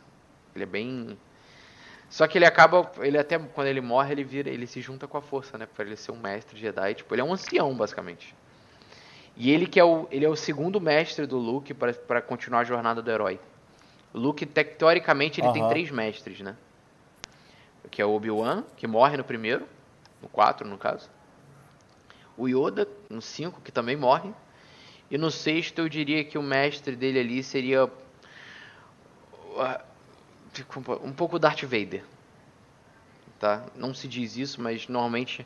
Ele é bem... Só que ele acaba... Ele até, quando ele morre, ele vira... Ele se junta com a força, né? Pra ele ser um mestre Jedi. Tipo, ele é um ancião, basicamente. E ele que é o... Ele é o segundo mestre do Luke para continuar a jornada do herói. Luke, teoricamente, ele uhum. tem três mestres, né? Que é o Obi-Wan, que morre no primeiro, no 4 no caso. O Yoda, no 5, que também morre. E no sexto eu diria que o mestre dele ali seria um pouco Darth Vader. Tá? Não se diz isso, mas normalmente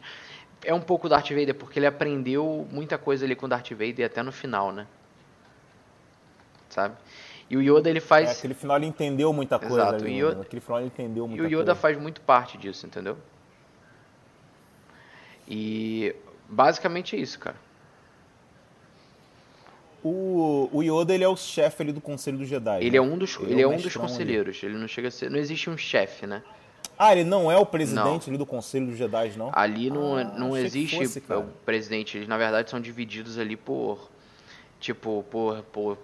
é um pouco Darth Vader, porque ele aprendeu muita coisa ali com Darth Vader até no final, né? Sabe? E o Yoda ele faz. É, aquele final ele entendeu muita coisa. Exato. Ali, Yoda... Aquele final ele entendeu muita coisa. E o Yoda coisa. faz muito parte disso, entendeu? E basicamente é isso, cara. O, o Yoda ele é o chefe ali do Conselho do Jedi. Ele né? é um dos, ele, ele é, um dos conselheiros. Ali. Ele não chega a ser, não existe um chefe, né? Ah, ele não é o presidente ali do Conselho dos Jedi, não? Ali não, ah, não existe fosse, o presidente. Eles na verdade são divididos ali por tipo por, por,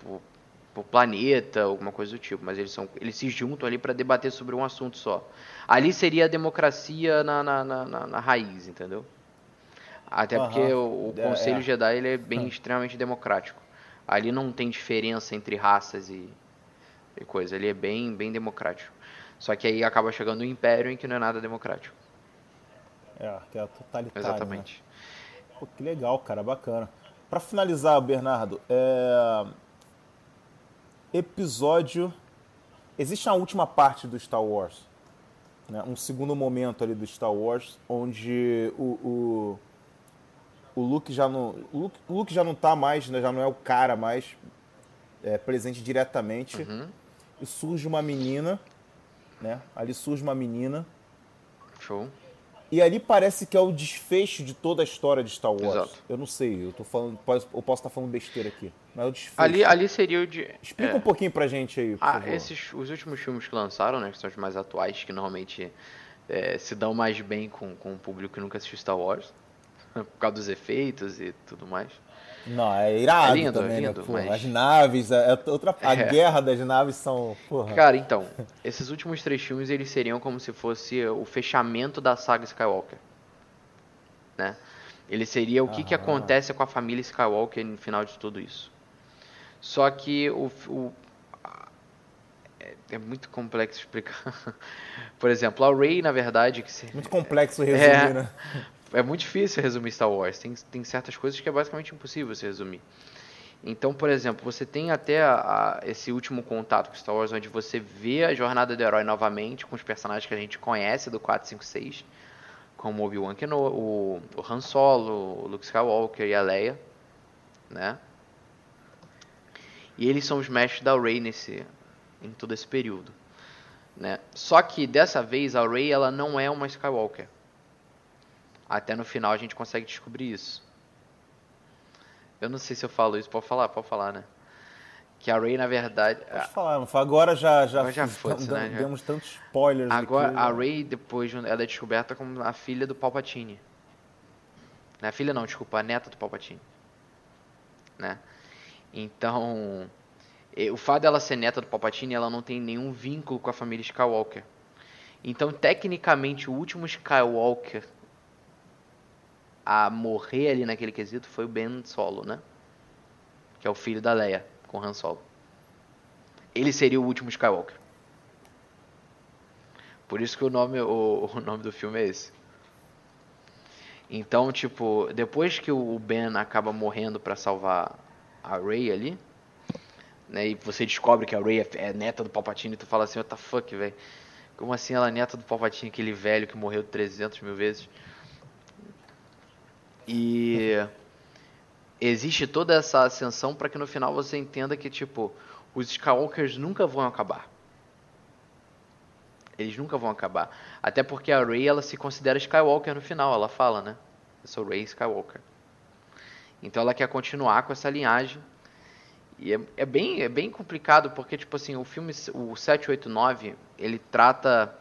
por, por planeta, alguma coisa do tipo. Mas eles são eles se juntam ali para debater sobre um assunto só. Ali seria a democracia na, na, na, na, na raiz, entendeu? Até porque o, o é, Conselho é. Jedi ele é bem hum. extremamente democrático. Ali não tem diferença entre raças e, e coisa. Ele é bem, bem democrático. Só que aí acaba chegando o Império em que não é nada democrático. É, que é totalitário. Exatamente. Né? Pô, que legal, cara, bacana. Para finalizar, Bernardo, é... episódio. Existe a última parte do Star Wars, né? um segundo momento ali do Star Wars, onde o, o o Luke já não. O Luke, o Luke já não tá mais, né, já não é o cara mais é, presente diretamente. Uhum. E surge uma menina, né? Ali surge uma menina. Show. E ali parece que é o desfecho de toda a história de Star Wars. Exato. Eu não sei, eu tô falando, eu posso estar falando besteira aqui. Mas é o desfecho. Ali, ali seria o de. Explica é. um pouquinho pra gente aí. ah, favor. esses os últimos filmes que lançaram, né? Que são os mais atuais, que normalmente é, se dão mais bem com, com o público que nunca assistiu Star Wars. por causa dos efeitos e tudo mais. Não, é irado é lindo, também, é lindo, né? Mas... As naves, é, é outra, a é. guerra das naves são. Porra. Cara, então, esses últimos três filmes eles seriam como se fosse o fechamento da saga Skywalker. Né? Ele seria o que, que acontece com a família Skywalker no final de tudo isso. Só que o, o é, é muito complexo explicar. Por exemplo, a Rey, na verdade, que se... muito complexo resumir, é, né? É muito difícil resumir Star Wars. Tem, tem certas coisas que é basicamente impossível se resumir. Então, por exemplo, você tem até a, a, esse último contato com Star Wars, onde você vê a jornada do herói novamente, com os personagens que a gente conhece do 4, 5, 6, como Obi-Wan Kenobi, o, o Han Solo, o Luke Skywalker e a Leia, né? E eles são os mestres da Rey nesse, em todo esse período, né? Só que dessa vez a Rey ela não é uma Skywalker. Até no final a gente consegue descobrir isso. Eu não sei se eu falo isso, pode falar, pode falar, né? Que a Ray, na verdade. Pode falar, agora já, já, agora já foda né? demos tantos spoilers. Agora, aqui, a Ray, depois, ela é descoberta como a filha do Palpatine. Não é a filha, não, desculpa, a neta do Palpatine. Né? Então, o fato dela ser neta do Palpatine, ela não tem nenhum vínculo com a família Skywalker. Então, tecnicamente, o último Skywalker a morrer ali naquele quesito foi o Ben Solo, né? Que é o filho da Leia com Han Solo. Ele seria o último Skywalker. Por isso que o nome, o, o nome do filme é esse. Então, tipo, depois que o Ben acaba morrendo para salvar a Rey ali, né, e você descobre que a Rey é, é neta do Palpatine, e tu fala assim, what the fuck, velho? Como assim ela é neta do Palpatine, aquele velho que morreu 300 mil vezes? E existe toda essa ascensão para que no final você entenda que, tipo, os Skywalkers nunca vão acabar. Eles nunca vão acabar. Até porque a Rey, ela se considera Skywalker no final, ela fala, né? Eu sou Rey Skywalker. Então ela quer continuar com essa linhagem. E é, é, bem, é bem complicado, porque, tipo assim, o filme, o 789, ele trata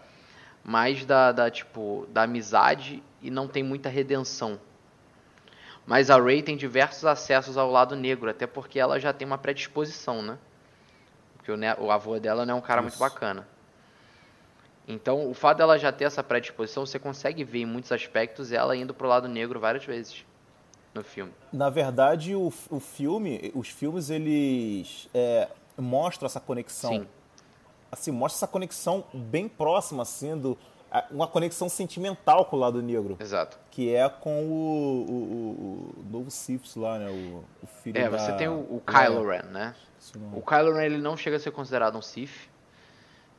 mais da, da, tipo, da amizade e não tem muita redenção. Mas a Rey tem diversos acessos ao lado negro, até porque ela já tem uma predisposição, né? Porque o, o avô dela não é um cara Isso. muito bacana. Então, o fato dela já ter essa predisposição, você consegue ver em muitos aspectos ela indo pro lado negro várias vezes no filme. Na verdade, o, o filme, os filmes, eles é, mostram essa conexão. Sim. Assim, mostra essa conexão bem próxima, assim, do, uma conexão sentimental com o lado negro. Exato. Que é com o, o, o, o novo Sith lá, né? O, o filho É, da... você tem o, o Kylo Ren, né? O Kylo Ren ele não chega a ser considerado um Sith.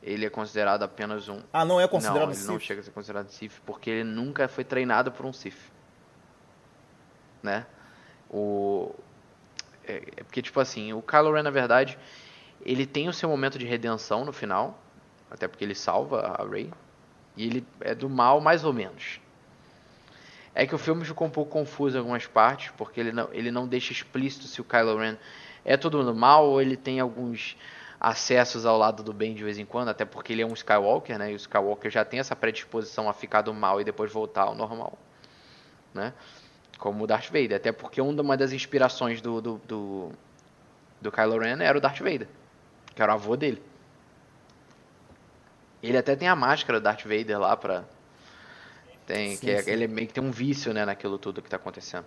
Ele é considerado apenas um. Ah, não é considerado não, ele Sith? não chega a ser considerado Sith porque ele nunca foi treinado por um Sith. Né? O é, é porque tipo assim, o Kylo Ren na verdade, ele tem o seu momento de redenção no final, até porque ele salva a Rey, e ele é do mal mais ou menos. É que o filme ficou um pouco confuso em algumas partes, porque ele não, ele não deixa explícito se o Kylo Ren é todo mundo mal ou ele tem alguns acessos ao lado do bem de vez em quando, até porque ele é um Skywalker, né? E o Skywalker já tem essa predisposição a ficar do mal e depois voltar ao normal, né? Como o Darth Vader, até porque uma das inspirações do, do, do, do Kylo Ren era o Darth Vader, que era o avô dele. Ele até tem a máscara do Darth Vader lá pra... Tem, sim, que é, ele meio que tem um vício, né, naquilo tudo que tá acontecendo.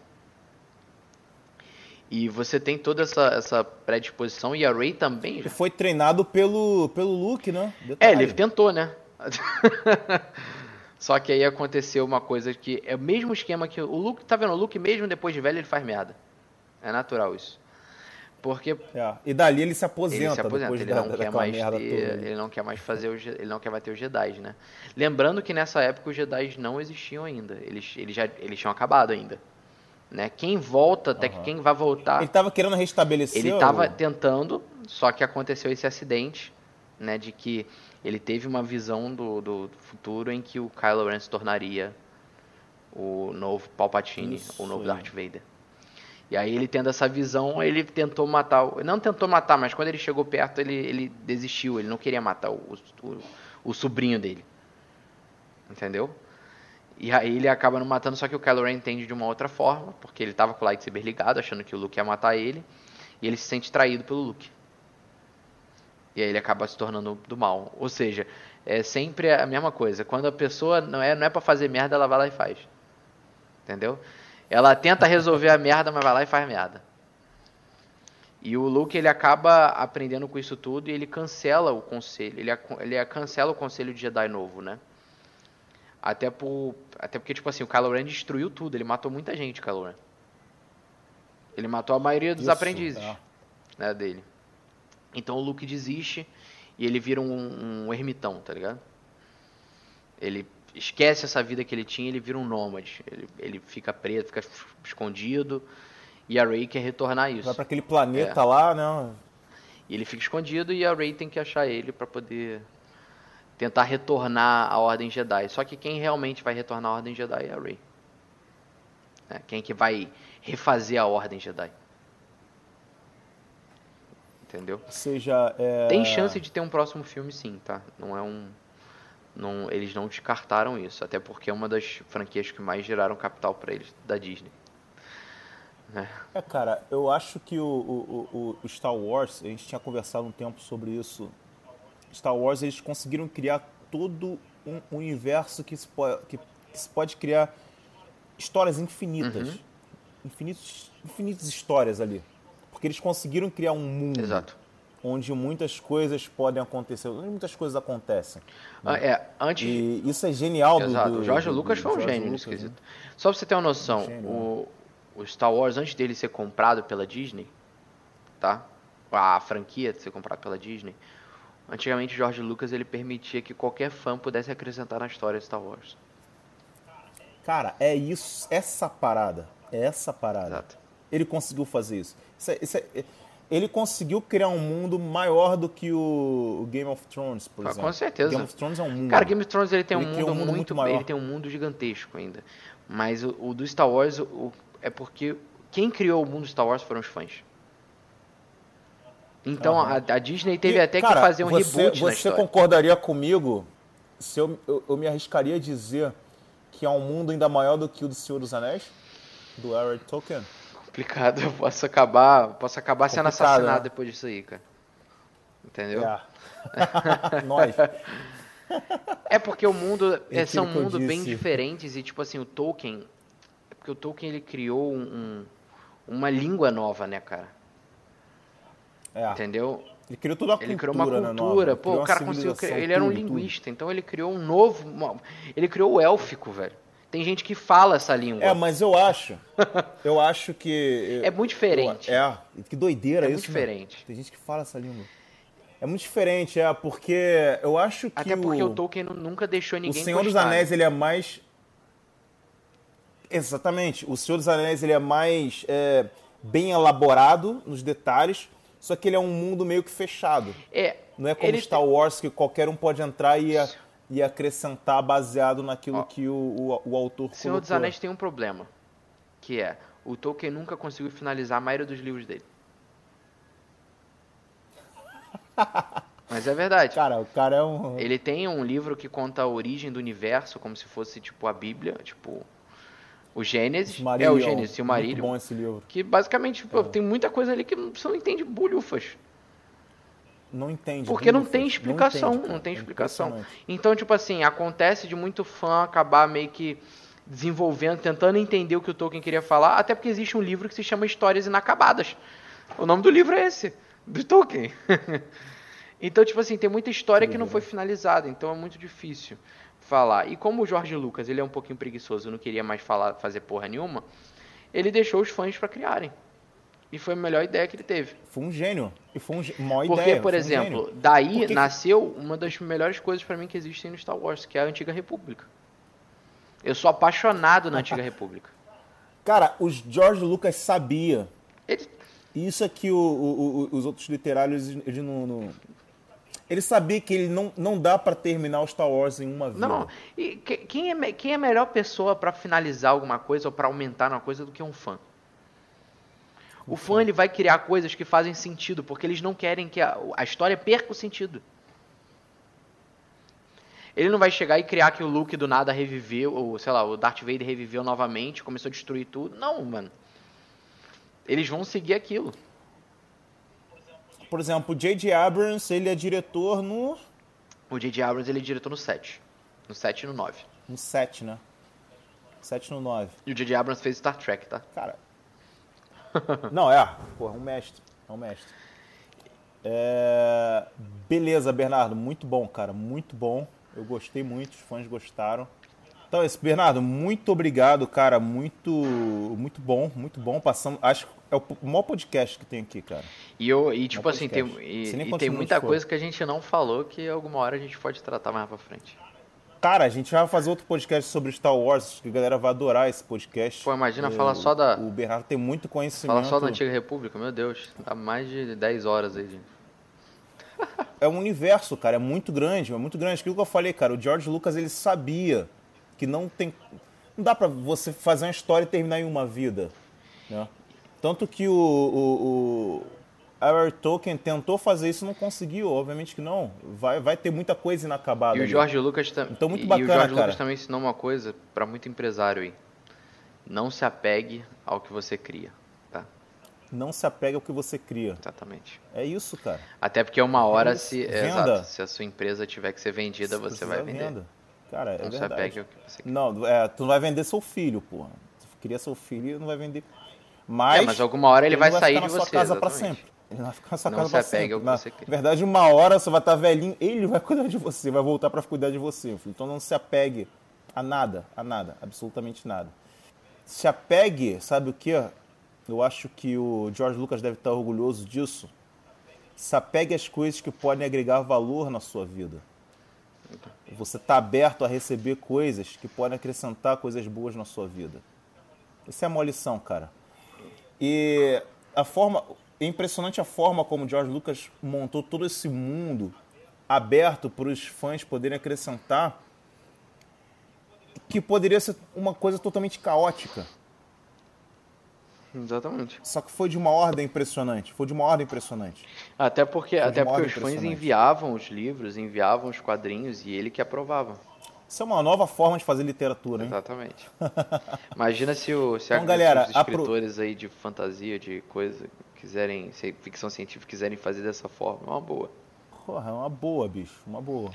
E você tem toda essa, essa predisposição e a Ray também. Já. Foi treinado pelo, pelo Luke, né? Detalhe. É, ele tentou, né? Só que aí aconteceu uma coisa que é o mesmo esquema que o Luke, tá vendo? O Luke mesmo depois de velho ele faz merda. É natural isso. Porque é. e dali ele se aposenta, ele se aposenta, ele da, não quer mais ter, ele não quer mais fazer ele não quer mais ter os Jedi, né? Lembrando que nessa época os Jedi não existiam ainda. Eles eles já eles tinham acabado ainda. Né? Quem volta, até que quem vai voltar. Ele estava querendo restabelecer. Ele estava ou... tentando, só que aconteceu esse acidente, né? De que ele teve uma visão do, do futuro em que o Kylo Ren se tornaria o novo Palpatine, Isso. o novo Darth Vader. E aí ele tendo essa visão, ele tentou matar, não tentou matar, mas quando ele chegou perto, ele, ele desistiu, ele não queria matar o, o, o sobrinho dele. Entendeu? E aí ele acaba não matando, só que o Kylo Ren entende de uma outra forma, porque ele estava com o lightsaber ligado, achando que o Luke ia matar ele, e ele se sente traído pelo Luke. E aí ele acaba se tornando do mal. Ou seja, é sempre a mesma coisa. Quando a pessoa não é, não é para fazer merda, ela vai lá e faz. Entendeu? Ela tenta resolver a merda, mas vai lá e faz merda. E o Luke ele acaba aprendendo com isso tudo e ele cancela o conselho. Ele, ele cancela o conselho de Jedi novo, né? Até, por, até porque, tipo assim, o Kylo Ren destruiu tudo. Ele matou muita gente, Kylo Ren. Ele matou a maioria dos Isso, aprendizes é. né, dele. Então o Luke desiste e ele vira um, um ermitão, tá ligado? Ele esquece essa vida que ele tinha ele vira um nômade. Ele, ele fica preso, fica escondido. E a Rey quer retornar isso. Vai para aquele planeta é. lá, né? E ele fica escondido e a Rey tem que achar ele para poder tentar retornar à Ordem Jedi. Só que quem realmente vai retornar à Ordem Jedi é a Rey. É, quem que vai refazer a Ordem Jedi. Entendeu? Ou seja, é... tem chance de ter um próximo filme, sim, tá? Não é um, não, eles não descartaram isso, até porque é uma das franquias que mais geraram capital para eles da Disney. É. é. cara, eu acho que o, o, o, Star Wars, a gente tinha conversado um tempo sobre isso Star Wars eles conseguiram criar todo um universo que se pode, que, que se pode criar histórias infinitas. Uhum. Infinitos, infinitas histórias ali. Porque eles conseguiram criar um mundo Exato. Onde muitas coisas podem acontecer, onde muitas coisas acontecem. Né? Ah, é, antes... E isso é genial Exato. do, do, Jorge Lucas foi um gênio nesse quesito. Né? Só pra você ter uma noção, um o, o Star Wars, antes dele ser comprado pela Disney, tá? A franquia ser comprada pela Disney, Antigamente, George Lucas ele permitia que qualquer fã pudesse acrescentar na história de Star Wars. Cara, é isso, essa parada, é essa parada. Exato. Ele conseguiu fazer isso. isso, é, isso é, ele conseguiu criar um mundo maior do que o Game of Thrones, por ah, exemplo. Com certeza. Game of Thrones é um mundo. Cara, Game of Thrones ele tem ele um, mundo um, mundo muito, muito ele tem um mundo gigantesco ainda. Mas o, o do Star Wars o, é porque quem criou o mundo Star Wars foram os fãs. Então uhum. a, a, Disney teve e, até cara, que fazer um você, reboot Você concordaria comigo se eu, eu, eu, me arriscaria a dizer que é um mundo ainda maior do que o do Senhor dos Anéis? Do Eric Tolkien? Complicado, eu posso acabar, posso acabar sendo assassinado né? depois disso aí, cara. Entendeu? É. Nós. É porque o mundo é, são mundos bem diferentes e tipo assim, o Tolkien, é porque o Tolkien ele criou um, uma língua nova, né, cara? É. Entendeu? Ele criou toda a ele cultura, criou uma né, cultura, nova. pô, o cara conseguiu ele era um tudo, tudo. linguista, então ele criou um novo, ele criou o élfico, velho. Tem gente que fala essa língua. É, mas eu acho. Eu acho que. É muito diferente. Eu- é, que doideira É isso. muito né? diferente. Tem gente que fala essa língua. É muito diferente, é, porque eu acho que. Até porque o, o Tolkien nu- nunca deixou O ninguém Senhor dos encostar, Anéis, né? ele é mais. Exatamente. O Senhor dos Anéis, ele é mais é, bem elaborado nos detalhes, só que ele é um mundo meio que fechado. É, Não é como Star Wars, que qualquer um pode entrar e, e acrescentar baseado naquilo Ó, que o, o, o autor Senhor dos colocou. Anéis tem um problema, que é o Tolkien nunca conseguiu finalizar a maioria dos livros dele. Mas é verdade. Cara, o cara é um. Ele tem um livro que conta a origem do universo, como se fosse tipo a Bíblia, tipo o Gênesis. é o. Gênesis, Muito Silmarillion. bom esse livro. Que basicamente pô, tem muita coisa ali que você não entende bolhufas. Não entende. Porque não tem explicação, não, entende, cara. tem explicação. Então, tipo assim, acontece de muito fã acabar meio que desenvolvendo, tentando entender o que o Tolkien queria falar, até porque existe um livro que se chama Histórias Inacabadas. O nome do livro é esse, do Tolkien. então, tipo assim, tem muita história que não foi finalizada, então é muito difícil falar. E como o Jorge Lucas, ele é um pouquinho preguiçoso, não queria mais falar, fazer porra nenhuma, ele deixou os fãs pra criarem. E foi a melhor ideia que ele teve. Foi um gênio. E foi um, gê- uma Porque, ideia. por um exemplo, gênio. daí Por que- nasceu uma das melhores coisas pra mim que existem no Star Wars, que é a Antiga República. Eu sou apaixonado na Antiga República. Cara, os George Lucas sabia. Ele, isso aqui o- o- o- os outros literários, ele não. não- Ele sabia que ele não, não dá pra terminar o Star Wars em uma vida. não, e que- quem é, quem é a melhor pessoa pra finalizar alguma coisa ou pra aumentar uma coisa do que um fã? O fã ele vai criar coisas que fazem sentido, porque eles não querem que a, a história perca o sentido. Ele não vai chegar e criar que o Luke do nada reviveu, ou sei lá, o Darth Vader reviveu novamente, começou a destruir tudo. Não, mano. Eles vão seguir aquilo. Por exemplo, o J.J. Abrams, ele é diretor no, O J.J. Abrams ele é diretor no 7. No 7 e no 9. no 7, né? 7 no 9. E o J.J. Abrams fez Star Trek, tá? Cara. Não, é. Porra, é um mestre. É um mestre. É, Beleza, Bernardo. Muito bom, cara. Muito bom. Eu gostei muito, os fãs gostaram. Então, esse Bernardo, muito obrigado, cara. Muito, muito bom, muito bom. Passamos, acho que é o maior podcast que tem aqui, cara. E, eu, e tipo assim, tem, podcast. e, nem e quantos tem muita coisa que a gente não falou que alguma hora a gente pode tratar mais pra frente. Cara, a gente vai fazer outro podcast sobre Star Wars, acho que a galera vai adorar esse podcast. Pô, imagina O- falar só da- O Bernardo tem muito conhecimento. Fala só da Antiga República, meu Deus. Dá mais de 10 horas aí. gente. é um universo, cara, é muito grande, é muito grande. Aquilo que eu falei, cara, o George Lucas ele sabia que não tem, não dá pra você fazer uma história e terminar em uma vida, né? Tanto que o, o, Aaron Tolkien tentou fazer isso e não conseguiu, obviamente que não. Vai, vai ter muita coisa inacabada. E o. George Lucas também. Então, muito bacana, e o George cara. Lucas também ensinou uma coisa pra muito empresário aí. Não se apegue ao que você cria, tá? Não se apega ao que você cria. Exatamente. É isso, cara. Até porque uma hora, isso. se, é, exato, se a sua empresa tiver que ser vendida, Se você vai vender. venda. Cara, é Não se verdade. apegue ao que você quer. Não, é, tu não vai vender seu filho, porra. Tu cria seu filho e não vai vender. Mas, É, mas alguma hora ele vai não sair de você, casa exatamente. sempre. Ele não vai ficar na sua Não casa se apegue sempre. ao que Na você quer. verdade, uma hora você vai estar velhinho, ele vai cuidar de você, vai voltar pra cuidar de você. Então não se apegue a nada, a nada, absolutamente nada. Se apegue, sabe o que? Eu acho que o George Lucas deve estar orgulhoso disso. Se apegue às coisas que podem agregar valor na sua vida. Você está aberto a receber coisas que podem acrescentar coisas boas na sua vida. Isso é uma lição, cara. E a forma. É impressionante a forma como George Lucas montou todo esse mundo aberto para os fãs poderem acrescentar, que poderia ser uma coisa totalmente caótica. Exatamente. Só que foi de uma ordem impressionante. Foi de uma ordem impressionante. Até porque, até porque os fãs enviavam os livros, enviavam os quadrinhos e ele que aprovava. Isso é uma nova forma de fazer literatura, hein? Exatamente. Imagina se, o, se, a- Então, galera, os apro- escritores aí de fantasia, de coisa, quiserem, se ficção científica, quiserem fazer dessa forma, é uma boa. Porra, é uma boa, bicho, uma boa.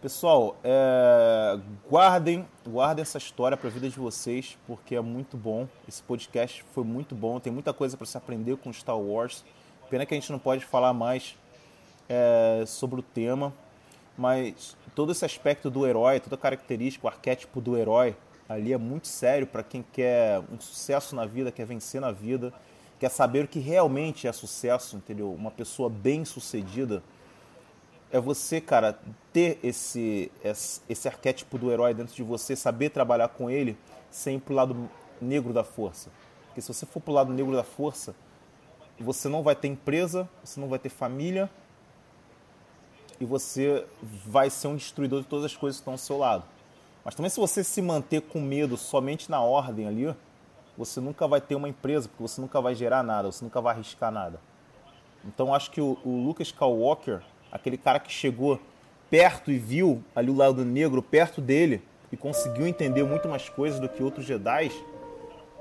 Pessoal, é, guardem, guardem essa história para a vida de vocês, porque é muito bom. Esse podcast foi muito bom, tem muita coisa para se aprender com Star Wars. Pena que a gente não pode falar mais é, sobre o tema, mas todo esse aspecto do herói, toda a característica, o arquétipo do herói ali é muito sério para quem quer um sucesso na vida, quer vencer na vida, quer saber o que realmente é sucesso, entendeu? Uma pessoa bem sucedida é você, cara, ter esse, esse, esse arquétipo do herói dentro de você, saber trabalhar com ele sem ir pro lado negro da força. Porque se você for pro lado negro da força, você não vai ter empresa, você não vai ter família e você vai ser um destruidor de todas as coisas que estão ao seu lado. Mas também se você se manter com medo somente na ordem ali, você nunca vai ter uma empresa, porque você nunca vai gerar nada, você nunca vai arriscar nada. Então acho que o, o Lucas Skywalker, aquele cara que chegou perto e viu ali o lado negro perto dele e conseguiu entender muito mais coisas do que outros Jedi,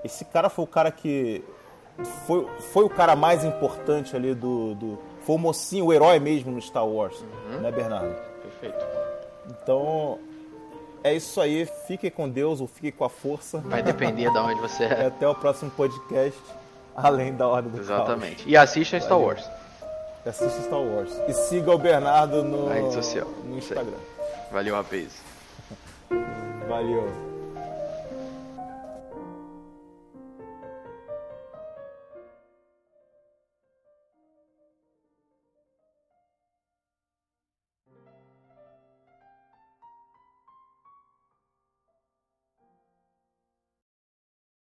esse cara foi o cara que foi, foi o cara mais importante ali do, do foi o mocinho, o herói mesmo no Star Wars, uhum. né, Bernardo? Perfeito. Então, é isso aí. Fique com Deus ou fique com a força. Vai depender de onde você é. Até o próximo podcast, além da hora do Exatamente. Caos. E assista Star. Wars. Assista Star Wars. E siga o Bernardo no, rede social. no Instagram. Valeu, vez. Valeu.